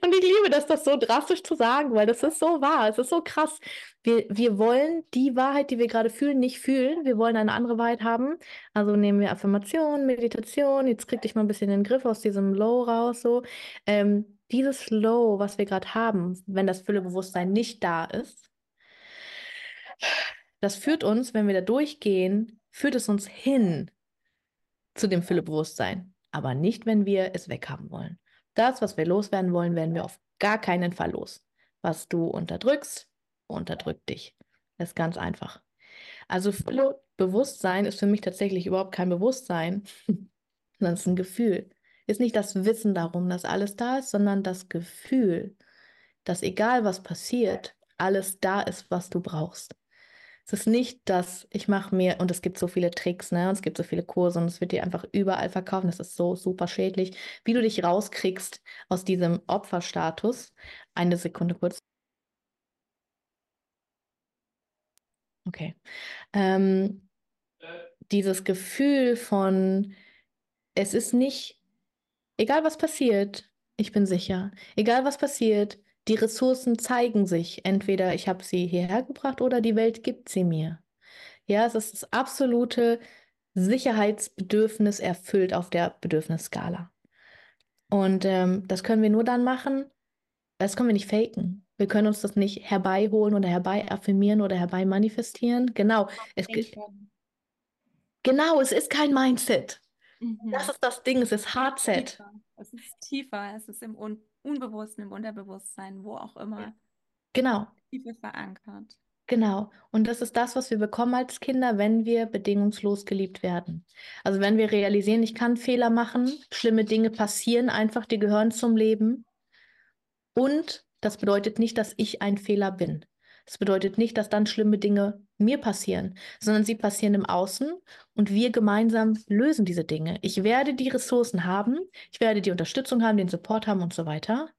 Und ich liebe das, das so drastisch zu sagen, weil das ist so wahr, es ist so krass. Wir, wir wollen die Wahrheit, die wir gerade fühlen, nicht fühlen. Wir wollen eine andere Wahrheit haben. Also nehmen wir Affirmation, Meditation. Jetzt krieg dich mal ein bisschen den Griff aus diesem Low raus. So. Ähm, dieses Low, was wir gerade haben, wenn das Füllebewusstsein nicht da ist, das führt uns, wenn wir da durchgehen, führt es uns hin zu dem Füllebewusstsein. Aber nicht, wenn wir es weghaben wollen. Das, was wir loswerden wollen, werden wir auf gar keinen Fall los. Was du unterdrückst, unterdrückt dich. Das ist ganz einfach. Also Bewusstsein ist für mich tatsächlich überhaupt kein Bewusstsein, sondern es ist ein Gefühl. Ist nicht das Wissen darum, dass alles da ist, sondern das Gefühl, dass egal was passiert, alles da ist, was du brauchst. Es ist nicht, dass ich mache mir, und es gibt so viele Tricks, ne, und es gibt so viele Kurse und es wird dir einfach überall verkaufen. Das ist so super schädlich, wie du dich rauskriegst aus diesem Opferstatus. Eine Sekunde kurz. Okay. Ähm, dieses Gefühl von, es ist nicht, egal was passiert, ich bin sicher. Egal was passiert, die Ressourcen zeigen sich. Entweder ich habe sie hierher gebracht oder die Welt gibt sie mir. Ja, es ist das absolute Sicherheitsbedürfnis erfüllt auf der Bedürfnisskala. Und ähm, das können wir nur dann machen, das können wir nicht faken. Wir können uns das nicht herbeiholen oder herbei affirmieren oder herbei manifestieren. Genau. Es, genau, es ist kein Mindset. Mhm. Das ist das Ding, es ist Hardset. Es ist tiefer, es ist im Un Unbewussten, im Unterbewusstsein, wo auch immer. Genau. Tiefer verankert. Genau. Und das ist das, was wir bekommen als Kinder, wenn wir bedingungslos geliebt werden. Also wenn wir realisieren, ich kann Fehler machen, schlimme Dinge passieren einfach, die gehören zum Leben. Und das bedeutet nicht, dass ich ein Fehler bin. Das bedeutet nicht, dass dann schlimme Dinge mir passieren, sondern sie passieren im Außen und wir gemeinsam lösen diese Dinge. Ich werde die Ressourcen haben, ich werde die Unterstützung haben, den Support haben und so weiter,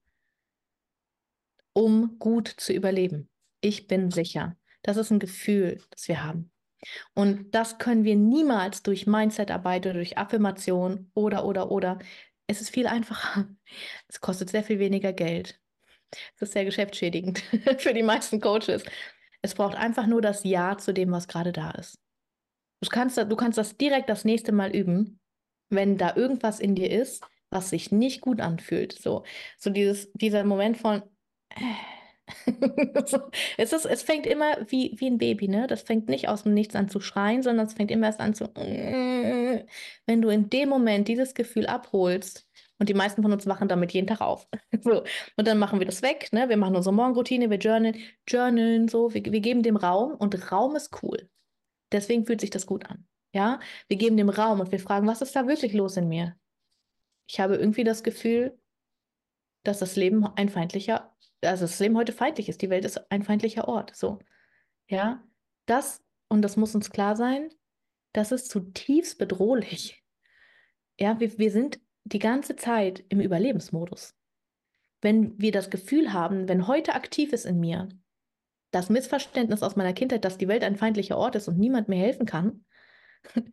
um gut zu überleben. Ich bin sicher. Das ist ein Gefühl, das wir haben. Und das können wir niemals durch Mindset-Arbeit oder durch Affirmation oder, oder, oder. Es ist viel einfacher. Es kostet sehr viel weniger Geld. Es ist sehr geschäftsschädigend für die meisten Coaches. Es braucht einfach nur das Ja zu dem, was gerade da ist. Du kannst, du kannst das direkt das nächste Mal üben, wenn da irgendwas in dir ist, was sich nicht gut anfühlt. So, so dieses, dieser Moment von, es, ist, es fängt immer wie, wie ein Baby, ne? Das fängt nicht aus dem Nichts an zu schreien, sondern es fängt immer erst an zu. Wenn du in dem Moment dieses Gefühl abholst, und die meisten von uns wachen damit jeden Tag auf. so. Und dann machen wir das weg, ne? Wir machen unsere Morgenroutine, wir journalen, journalen so, wir, wir geben dem Raum und Raum ist cool. Deswegen fühlt sich das gut an. Ja, wir geben dem Raum und wir fragen, was ist da wirklich los in mir? Ich habe irgendwie das Gefühl, dass das Leben ein feindlicher, also das Leben heute feindlich ist. Die Welt ist ein feindlicher Ort. So, ja, das und das muss uns klar sein. Das ist zutiefst bedrohlich. Ja, wir, wir sind die ganze Zeit im Überlebensmodus. Wenn wir das Gefühl haben, wenn heute aktiv ist in mir, das Missverständnis aus meiner Kindheit, dass die Welt ein feindlicher Ort ist und niemand mir helfen kann,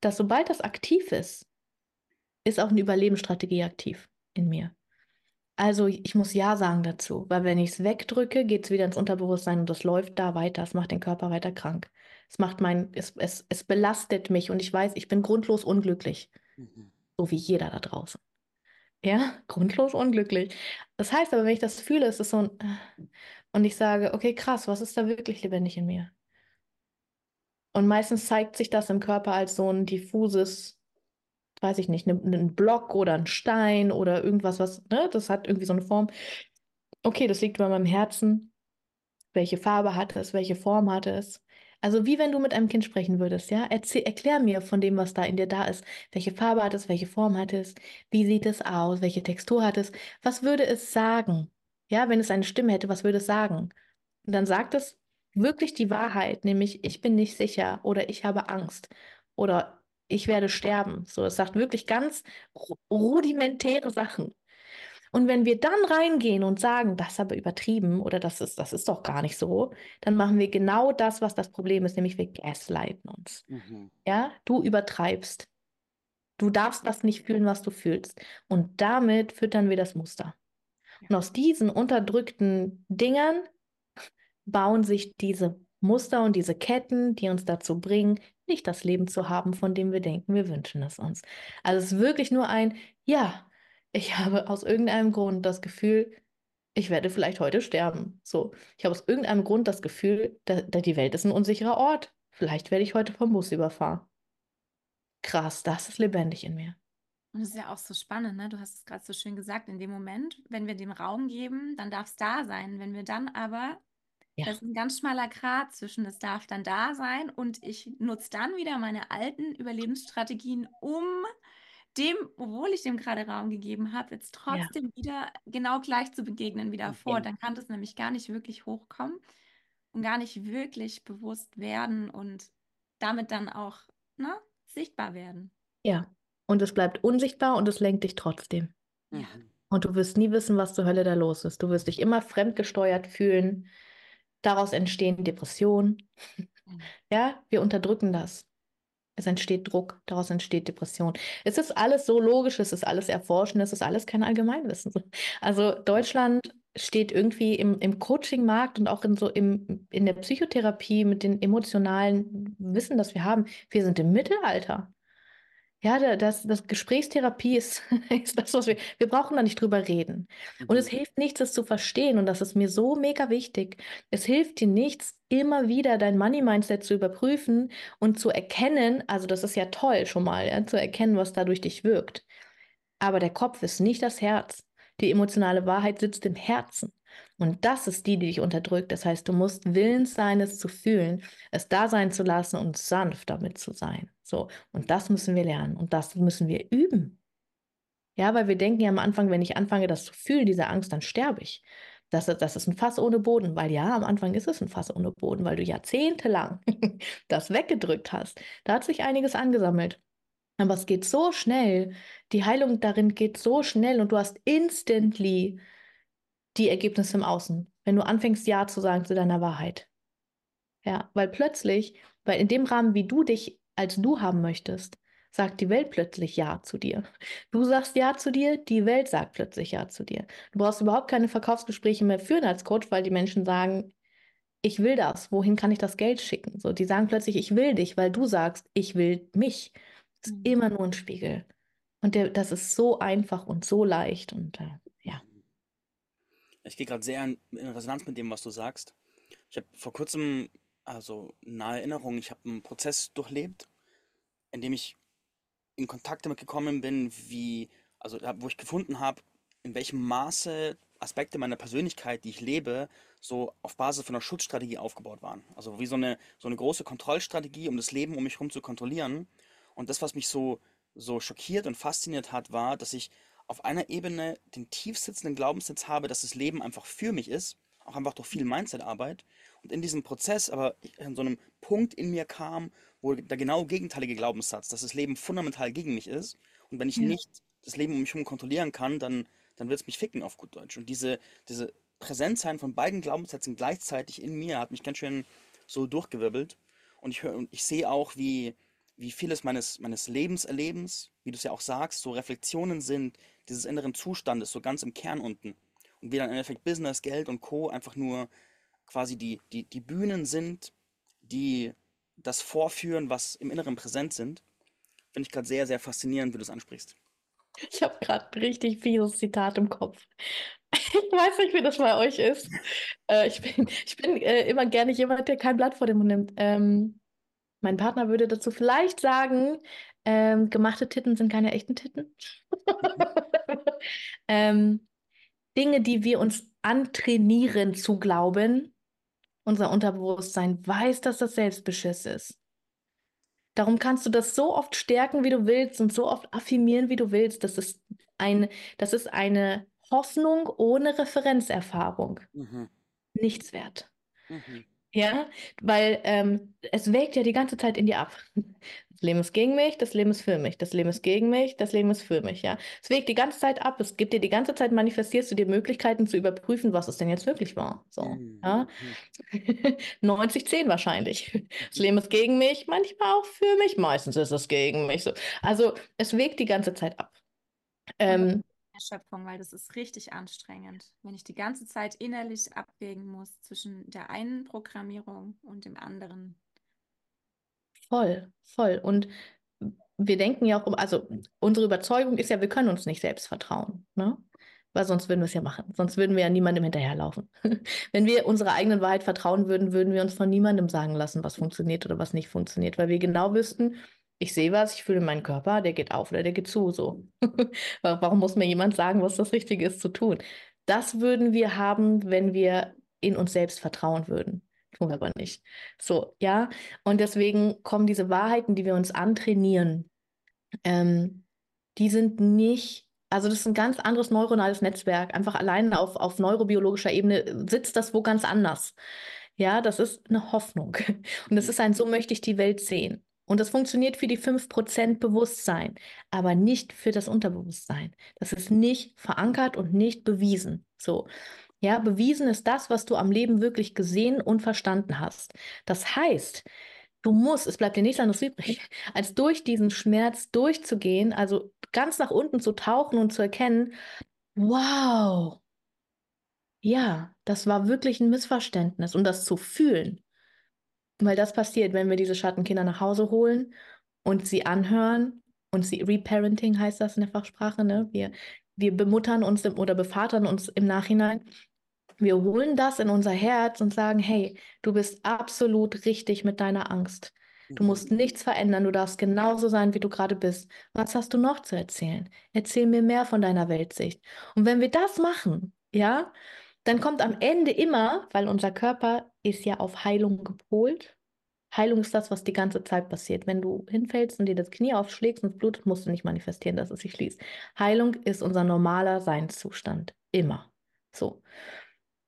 dass sobald das aktiv ist, ist auch eine Überlebensstrategie aktiv in mir. Also ich muss Ja sagen dazu, weil wenn ich es wegdrücke, geht es wieder ins Unterbewusstsein und das läuft da weiter. Es macht den Körper weiter krank. Es macht mein, es, es, es belastet mich und ich weiß, ich bin grundlos unglücklich. Mhm. So wie jeder da draußen. Ja, grundlos unglücklich. Das heißt aber, wenn ich das fühle, ist es so ein. Und ich sage, okay, krass, was ist da wirklich lebendig in mir? Und meistens zeigt sich das im Körper als so ein diffuses, weiß ich nicht, ein ne, Block oder ein Stein oder irgendwas, was, ne, das hat irgendwie so eine Form. Okay, das liegt bei meinem Herzen. Welche Farbe hat es? Welche Form hat es? Also wie wenn du mit einem Kind sprechen würdest, ja? Erzähl, erklär mir von dem, was da in dir da ist. Welche Farbe hat es? Welche Form hat es? Wie sieht es aus? Welche Textur hat es? Was würde es sagen? Ja, wenn es eine Stimme hätte, was würde es sagen? Und dann sagt es wirklich die Wahrheit, nämlich ich bin nicht sicher oder ich habe Angst oder ich werde sterben. So, es sagt wirklich ganz rudimentäre Sachen. Und wenn wir dann reingehen und sagen, das ist aber übertrieben oder das ist, das ist doch gar nicht so, dann machen wir genau das, was das Problem ist, nämlich wir gaslighten uns. Mhm. Ja, du übertreibst. Du darfst das nicht fühlen, was du fühlst. Und damit füttern wir das Muster. Und aus diesen unterdrückten Dingern bauen sich diese Muster und diese Ketten, die uns dazu bringen, nicht das Leben zu haben, von dem wir denken, wir wünschen es uns. Also es ist wirklich nur ein, ja, ich habe aus irgendeinem Grund das Gefühl, ich werde vielleicht heute sterben. So, ich habe aus irgendeinem Grund das Gefühl, da, da die Welt ist ein unsicherer Ort. Vielleicht werde ich heute vom Bus überfahren. Krass, das ist lebendig in mir. Und das ist ja auch so spannend, ne? Du hast es gerade so schön gesagt, in dem Moment, wenn wir dem Raum geben, dann darf es da sein. Wenn wir dann aber, ja. das ist ein ganz schmaler Grat zwischen, es darf dann da sein und ich nutze dann wieder meine alten Überlebensstrategien, um dem, obwohl ich dem gerade Raum gegeben habe, jetzt trotzdem ja. wieder genau gleich zu begegnen wie davor. Okay. Dann kann das nämlich gar nicht wirklich hochkommen und gar nicht wirklich bewusst werden und damit dann auch ne, sichtbar werden. Ja, und es bleibt unsichtbar und es lenkt dich trotzdem. Ja. Und du wirst nie wissen, was zur Hölle da los ist. Du wirst dich immer fremdgesteuert fühlen. Daraus entstehen Depressionen. Mhm. Ja, wir unterdrücken das. Es entsteht Druck, daraus entsteht Depression. Es ist alles so logisch, es ist alles erforschen, es ist alles kein Allgemeinwissen. Also Deutschland steht irgendwie im, im Coaching-Markt und auch in, so im, in der Psychotherapie mit dem emotionalen Wissen, das wir haben. Wir sind im Mittelalter. Ja, das, das Gesprächstherapie ist, ist das, was wir, wir brauchen da nicht drüber reden. Und es mhm. hilft nichts, es zu verstehen. Und das ist mir so mega wichtig. Es hilft dir nichts, immer wieder dein Money-Mindset zu überprüfen und zu erkennen, also das ist ja toll schon mal, ja, zu erkennen, was da durch dich wirkt. Aber der Kopf ist nicht das Herz. Die emotionale Wahrheit sitzt im Herzen. Und das ist die, die dich unterdrückt. Das heißt, du musst willens sein, es zu fühlen, es da sein zu lassen und sanft damit zu sein. So. Und das müssen wir lernen und das müssen wir üben. Ja, weil wir denken ja am Anfang, wenn ich anfange, das zu fühlen, diese Angst, dann sterbe ich. Das, das ist ein Fass ohne Boden, weil ja, am Anfang ist es ein Fass ohne Boden, weil du jahrzehntelang das weggedrückt hast. Da hat sich einiges angesammelt. Aber es geht so schnell, die Heilung darin geht so schnell und du hast instantly die Ergebnisse im Außen, wenn du anfängst, Ja zu sagen zu deiner Wahrheit. Ja, weil plötzlich, weil in dem Rahmen, wie du dich als du haben möchtest, sagt die Welt plötzlich Ja zu dir. Du sagst Ja zu dir, die Welt sagt plötzlich Ja zu dir. Du brauchst überhaupt keine Verkaufsgespräche mehr führen als Coach, weil die Menschen sagen, ich will das, wohin kann ich das Geld schicken? So, die sagen plötzlich, ich will dich, weil du sagst, ich will mich. Das ist mhm. immer nur ein Spiegel. Und der, das ist so einfach und so leicht und äh. Ich gehe gerade sehr in, in Resonanz mit dem, was du sagst. Ich habe vor kurzem, also nahe Erinnerung, ich habe einen Prozess durchlebt, in dem ich in Kontakt damit gekommen bin, wie, also wo ich gefunden habe, in welchem Maße Aspekte meiner Persönlichkeit, die ich lebe, so auf Basis von einer Schutzstrategie aufgebaut waren. Also wie so eine, so eine große Kontrollstrategie, um das Leben um mich herum zu kontrollieren. Und das, was mich so, so schockiert und fasziniert hat, war, dass ich auf einer Ebene den tief sitzenden Glaubenssatz habe, dass das Leben einfach für mich ist, auch einfach durch viel Mindset-Arbeit. Und in diesem Prozess aber an so einem Punkt in mir kam, wo der genau gegenteilige Glaubenssatz, dass das Leben fundamental gegen mich ist. Und wenn ich ja. nicht das Leben um mich herum kontrollieren kann, dann, dann wird es mich ficken auf gut Deutsch. Und diese, diese Präsenzsein von beiden Glaubenssätzen gleichzeitig in mir hat mich ganz schön so durchgewirbelt. Und ich höre und ich sehe auch, wie, wie vieles meines, meines Lebenserlebens, wie du es ja auch sagst, so Reflexionen sind, dieses inneren Zustandes, so ganz im Kern unten. Und wie dann im Endeffekt Business, Geld und Co. einfach nur quasi die, die, die Bühnen sind, die das vorführen, was im Inneren präsent sind. Finde ich gerade sehr, sehr faszinierend, wie du es ansprichst. Ich habe gerade richtig fieses Zitat im Kopf. Ich weiß nicht, wie das bei euch ist. Äh, ich bin, ich bin äh, immer gerne jemand, der kein Blatt vor den Mund nimmt. Ähm, mein Partner würde dazu vielleicht sagen, ähm, gemachte Titten sind keine echten Titten. ähm, Dinge, die wir uns antrainieren zu glauben, unser Unterbewusstsein weiß, dass das Selbstbeschiss ist. Darum kannst du das so oft stärken, wie du willst und so oft affirmieren, wie du willst. Das ist, ein, das ist eine Hoffnung ohne Referenzerfahrung. Mhm. Nichts wert. Mhm. Ja, weil ähm, es wägt ja die ganze Zeit in dir ab. Das Leben ist gegen mich, das Leben ist für mich, das Leben ist gegen mich, das Leben ist für mich, ja. Es wägt die ganze Zeit ab, es gibt dir die ganze Zeit, manifestierst du dir Möglichkeiten zu überprüfen, was es denn jetzt wirklich war. So, Mhm. ja. Mhm. 90-10 wahrscheinlich. Das Leben ist gegen mich, manchmal auch für mich, meistens ist es gegen mich. So. Also es wägt die ganze Zeit ab. Ähm, Erschöpfung, weil das ist richtig anstrengend, wenn ich die ganze Zeit innerlich abwägen muss zwischen der einen Programmierung und dem anderen. Voll, voll. Und wir denken ja auch, also unsere Überzeugung ist ja, wir können uns nicht selbst vertrauen, ne? Weil sonst würden wir es ja machen. Sonst würden wir ja niemandem hinterherlaufen. Wenn wir unserer eigenen Wahrheit vertrauen würden, würden wir uns von niemandem sagen lassen, was funktioniert oder was nicht funktioniert, weil wir genau wüssten, ich sehe was, ich fühle meinen Körper, der geht auf oder der geht zu, so. Warum muss mir jemand sagen, was das Richtige ist zu tun? Das würden wir haben, wenn wir in uns selbst vertrauen würden. Tun wir aber nicht. So, ja. Und deswegen kommen diese Wahrheiten, die wir uns antrainieren, ähm, die sind nicht, also das ist ein ganz anderes neuronales Netzwerk. Einfach allein auf, auf neurobiologischer Ebene sitzt das wo ganz anders. Ja, das ist eine Hoffnung. Und das ist ein, so möchte ich die Welt sehen. Und das funktioniert für die 5% Bewusstsein, aber nicht für das Unterbewusstsein. Das ist nicht verankert und nicht bewiesen. So. Ja, bewiesen ist das, was du am Leben wirklich gesehen und verstanden hast. Das heißt, du musst, es bleibt dir nichts anderes übrig, als durch diesen Schmerz durchzugehen, also ganz nach unten zu tauchen und zu erkennen, wow, ja, das war wirklich ein Missverständnis und das zu fühlen. Weil das passiert, wenn wir diese Schattenkinder nach Hause holen und sie anhören und sie Reparenting heißt das in der Fachsprache, ne? Wir, wir bemuttern uns im, oder bevatern uns im Nachhinein. Wir holen das in unser Herz und sagen, hey, du bist absolut richtig mit deiner Angst. Du Mhm. musst nichts verändern, du darfst genauso sein, wie du gerade bist. Was hast du noch zu erzählen? Erzähl mir mehr von deiner Weltsicht. Und wenn wir das machen, ja, dann kommt am Ende immer, weil unser Körper ist ja auf Heilung gepolt. Heilung ist das, was die ganze Zeit passiert. Wenn du hinfällst und dir das Knie aufschlägst und es blutet, musst du nicht manifestieren, dass es sich schließt. Heilung ist unser normaler Seinszustand. Immer. So.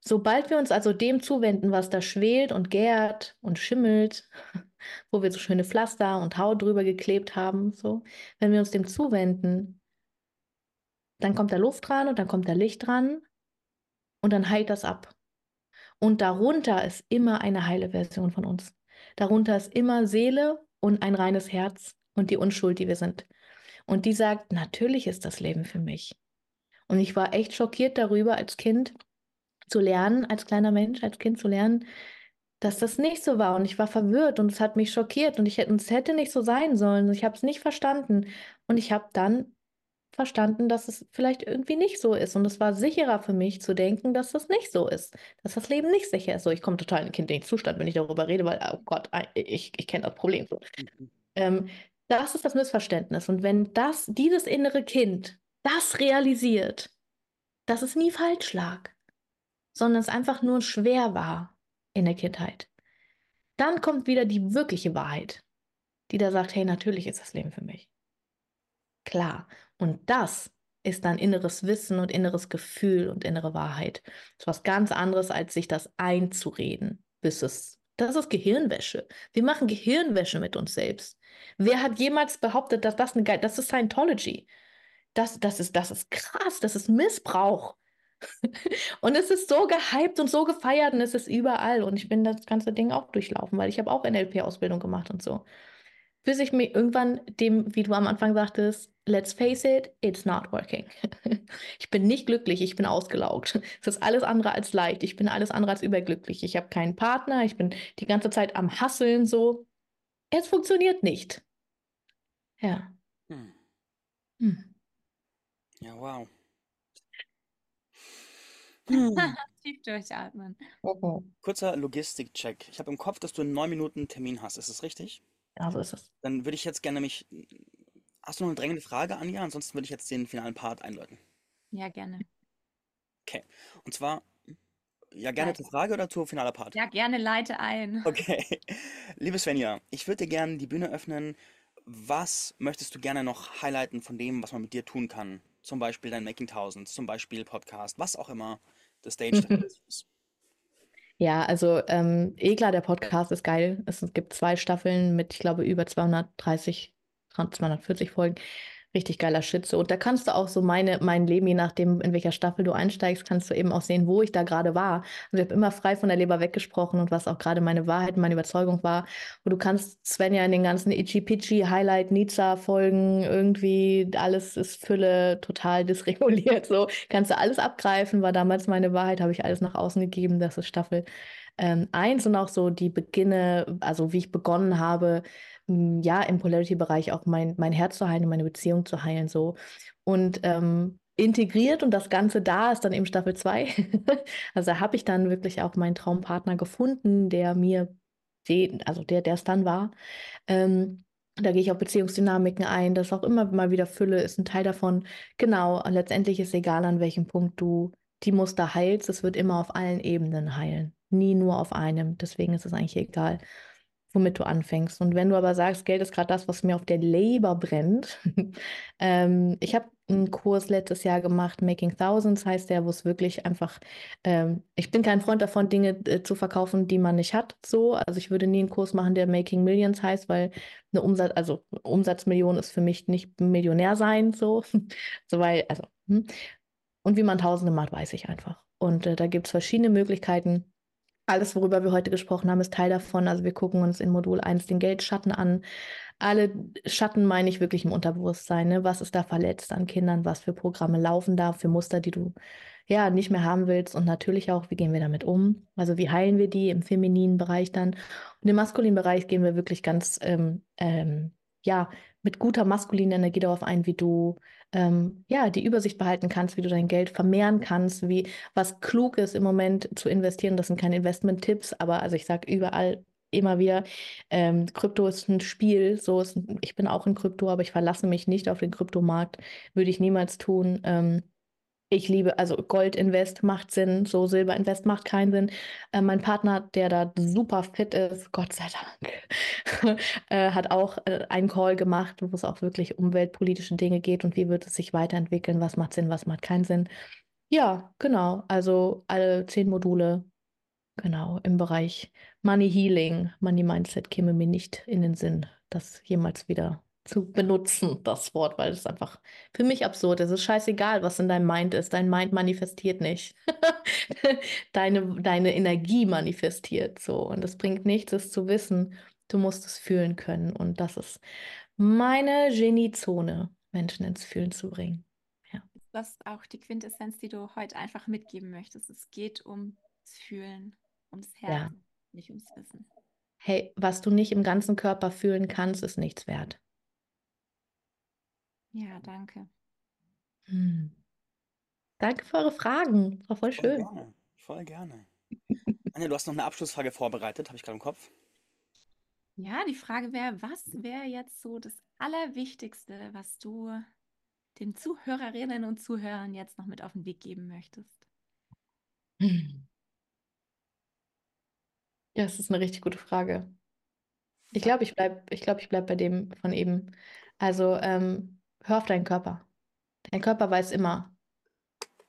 Sobald wir uns also dem zuwenden, was da schwelt und gärt und schimmelt, wo wir so schöne Pflaster und Haut drüber geklebt haben, so, wenn wir uns dem zuwenden, dann kommt da Luft dran und dann kommt da Licht dran und dann heilt das ab. Und darunter ist immer eine heile Version von uns. Darunter ist immer Seele und ein reines Herz und die Unschuld, die wir sind. Und die sagt, natürlich ist das Leben für mich. Und ich war echt schockiert darüber, als Kind zu lernen, als kleiner Mensch, als Kind zu lernen, dass das nicht so war. Und ich war verwirrt und es hat mich schockiert und ich hätte, es hätte nicht so sein sollen. Ich habe es nicht verstanden. Und ich habe dann verstanden, dass es vielleicht irgendwie nicht so ist. Und es war sicherer für mich zu denken, dass das nicht so ist, dass das Leben nicht sicher ist. So, ich komme total in den kindlichen Zustand, wenn ich darüber rede, weil, oh Gott, ich, ich kenne das Problem. So. Mhm. Ähm, das ist das Missverständnis. Und wenn das, dieses innere Kind, das realisiert, dass es nie falsch lag, sondern es einfach nur schwer war in der Kindheit, dann kommt wieder die wirkliche Wahrheit, die da sagt, hey, natürlich ist das Leben für mich. Klar. Und das ist dann inneres Wissen und inneres Gefühl und innere Wahrheit. Das ist was ganz anderes, als sich das einzureden, bis es. Das ist Gehirnwäsche. Wir machen Gehirnwäsche mit uns selbst. Wer hat jemals behauptet, dass das eine geile, das ist Scientology. Das, das, ist, das ist krass, das ist Missbrauch. und es ist so gehypt und so gefeiert und es ist überall. Und ich bin das ganze Ding auch durchlaufen, weil ich habe auch NLP-Ausbildung gemacht und so. Bis ich mir irgendwann dem, wie du am Anfang sagtest, let's face it, it's not working. ich bin nicht glücklich, ich bin ausgelaugt. Es ist alles andere als leicht. Ich bin alles andere als überglücklich. Ich habe keinen Partner, ich bin die ganze Zeit am Hasseln so. Es funktioniert nicht. Ja. Hm. Hm. Ja, wow. Hm. Tief durchatmen. Oh, Kurzer Logistik-Check. Ich habe im Kopf, dass du in neun Minuten einen Termin hast. Ist das richtig? Ja, so ist es. Dann würde ich jetzt gerne mich. Hast du noch eine drängende Frage, Anja? Ansonsten würde ich jetzt den finalen Part einläuten. Ja, gerne. Und zwar, Ja, gerne Leite. zur Frage oder zur finale Part? Ja, gerne leite ein. Okay. Liebe Svenja, ich würde dir gerne die Bühne öffnen. Was möchtest du gerne noch highlighten von dem, was man mit dir tun kann? Zum Beispiel dein Making Thousands, zum Beispiel Podcast, was auch immer. The stage is yours. Ja, also ähm, eh klar, der Podcast ist geil. Es gibt zwei Staffeln mit, ich glaube, über 230, 240 Folgen. Richtig geiler. So. Und da kannst du auch so meine, mein Leben, je nachdem, in welcher Staffel du einsteigst, kannst du eben auch sehen, wo ich da gerade war. Also ich habe immer frei von der Leber weggesprochen und was auch gerade meine Wahrheit, meine Überzeugung war. Und du kannst Svenja in den ganzen Itchy-Pitchy, Highlight, Nizza-Folgen irgendwie, alles ist Fülle, total dysreguliert. So kannst du alles abgreifen, war damals meine Wahrheit, habe ich alles nach außen gegeben. Das ist Staffel ähm, und auch so die Beginne, also wie ich begonnen habe, ja, im Polarity-Bereich auch mein, mein Herz zu heilen und meine Beziehung zu heilen, so. Und ähm, integriert und das Ganze da ist dann eben Staffel 2. Also habe ich dann wirklich auch meinen Traumpartner gefunden, der mir, den, also der, der es dann war. Ähm, da gehe ich auf Beziehungsdynamiken ein, das auch immer mal wieder Fülle ist ein Teil davon. Genau, und letztendlich ist egal, an welchem Punkt du die Muster heilst, es wird immer auf allen Ebenen heilen, nie nur auf einem. Deswegen ist es eigentlich egal, womit du anfängst. Und wenn du aber sagst, Geld ist gerade das, was mir auf der Leber brennt. ähm, ich habe einen Kurs letztes Jahr gemacht, Making Thousands heißt der, wo es wirklich einfach, ähm, ich bin kein Freund davon, Dinge äh, zu verkaufen, die man nicht hat. So, also ich würde nie einen Kurs machen, der Making Millions heißt, weil eine Umsatz, also Umsatzmillion ist für mich nicht Millionär sein, so, so weil, also, hm. Und wie man Tausende macht, weiß ich einfach. Und äh, da gibt es verschiedene Möglichkeiten. Alles, worüber wir heute gesprochen haben, ist Teil davon. Also wir gucken uns in Modul 1 den Geldschatten an. Alle Schatten meine ich wirklich im Unterbewusstsein. Ne? Was ist da verletzt an Kindern? Was für Programme laufen da? Für Muster, die du ja nicht mehr haben willst? Und natürlich auch, wie gehen wir damit um? Also wie heilen wir die im femininen Bereich dann? Und im maskulinen Bereich gehen wir wirklich ganz, ähm, ähm, ja, mit guter maskuliner Energie darauf ein, wie du ähm, ja, die Übersicht behalten kannst, wie du dein Geld vermehren kannst, wie was klug ist im Moment zu investieren. Das sind keine Investment-Tipps, aber also ich sage überall immer wieder, ähm, Krypto ist ein Spiel. So ist, ich bin auch in Krypto, aber ich verlasse mich nicht auf den Kryptomarkt. Würde ich niemals tun. Ähm, ich liebe, also Gold-Invest macht Sinn, so Silber-Invest macht keinen Sinn. Äh, mein Partner, der da super fit ist, Gott sei Dank, äh, hat auch äh, einen Call gemacht, wo es auch wirklich umweltpolitische Dinge geht und wie wird es sich weiterentwickeln, was macht Sinn, was macht keinen Sinn. Ja, genau, also alle zehn Module, genau, im Bereich Money Healing, Money Mindset käme mir nicht in den Sinn, das jemals wieder zu benutzen, das Wort, weil es einfach für mich absurd ist. Es ist scheißegal, was in deinem Mind ist. Dein Mind manifestiert nicht. Deine, deine Energie manifestiert so. Und es bringt nichts, es zu wissen. Du musst es fühlen können. Und das ist meine Geniezone, Menschen ins Fühlen zu bringen. Ist das auch die Quintessenz, die du heute einfach mitgeben möchtest? Es geht ums Fühlen, ums Ja. Herzen, nicht ums Wissen. Hey, was du nicht im ganzen Körper fühlen kannst, ist nichts wert. Ja, danke. Hm. Danke für eure Fragen. War voll Voll schön. gerne, voll gerne. Anja, du hast noch eine Abschlussfrage vorbereitet, habe ich gerade im Kopf. Ja, die Frage wäre, was wäre jetzt so das Allerwichtigste, was du den Zuhörerinnen und Zuhörern jetzt noch mit auf den Weg geben möchtest? Ja, das ist eine richtig gute Frage. Ich glaube, ich bleib, ich glaube, ich bleib bei dem von eben. Also, ähm, hör auf deinen Körper. Dein Körper weiß immer,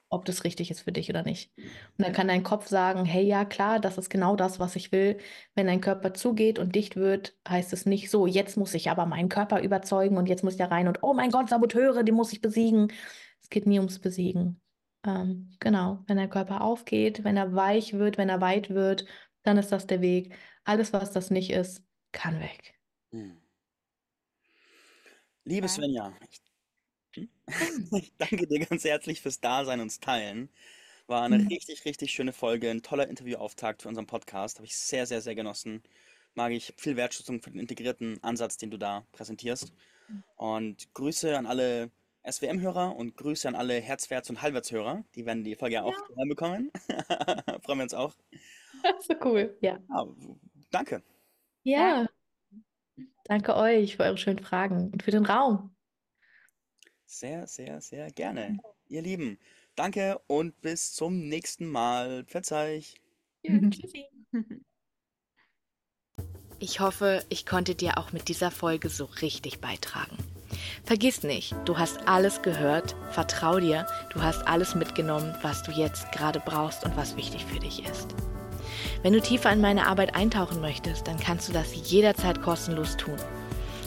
ob das richtig ist für dich oder nicht. Und dann kann dein Kopf sagen, hey, ja, klar, das ist genau das, was ich will. Wenn dein Körper zugeht und dicht wird, heißt es nicht so, jetzt muss ich aber meinen Körper überzeugen und jetzt muss ich da rein und oh mein Gott, Saboteure, die muss ich besiegen. Es geht nie ums Besiegen. Ähm, genau, wenn der Körper aufgeht, wenn er weich wird, wenn er weit wird, dann ist das der Weg. Alles, was das nicht ist, kann weg. Hm. Liebe. Svenja, ich? Ich danke dir ganz herzlich fürs Dasein und Teilen. War eine Mhm. richtig, richtig schöne Folge, ein toller Interviewauftakt für unseren Podcast. Habe ich sehr, sehr, sehr genossen. Mag ich viel Wertschätzung für den integrierten Ansatz, den du da präsentierst. Und Grüße an alle SWM-Hörer und Grüße an alle Herzwärts- und Halbwertshörer. Die werden die Folge ja auch Ja. reinbekommen. Freuen wir uns auch. So cool. Ja. Ja, danke. Ja. Danke euch für eure schönen Fragen und für den Raum. Sehr, sehr, sehr gerne. Ihr Lieben, Danke und bis zum nächsten Mal. Verzeih. Ja, tschüssi. Ich hoffe, ich konnte dir auch mit dieser Folge so richtig beitragen. Vergiss nicht, du hast alles gehört, vertrau dir, du hast alles mitgenommen, was du jetzt gerade brauchst und was wichtig für dich ist. Wenn du tiefer in meine Arbeit eintauchen möchtest, dann kannst du das jederzeit kostenlos tun.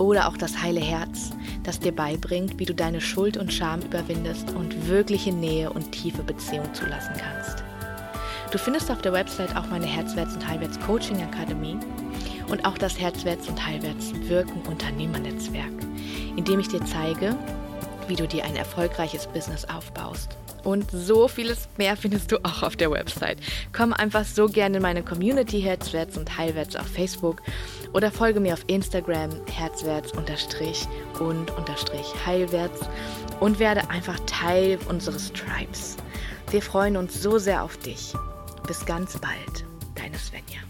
Oder auch das heile Herz, das dir beibringt, wie du deine Schuld und Scham überwindest und wirkliche Nähe und tiefe Beziehung zulassen kannst. Du findest auf der Website auch meine Herzwärts- und Heilwärts Coaching Akademie und auch das Herzwärts- und Heilwärts-Wirken Unternehmernetzwerk, in dem ich dir zeige, wie du dir ein erfolgreiches Business aufbaust. Und so vieles mehr findest du auch auf der Website. Komm einfach so gerne in meine Community Herzwärts und Heilwärts auf Facebook oder folge mir auf Instagram herzwärts unterstrich und unterstrich heilwärts und werde einfach Teil unseres Tribes. Wir freuen uns so sehr auf dich. Bis ganz bald, deine Svenja.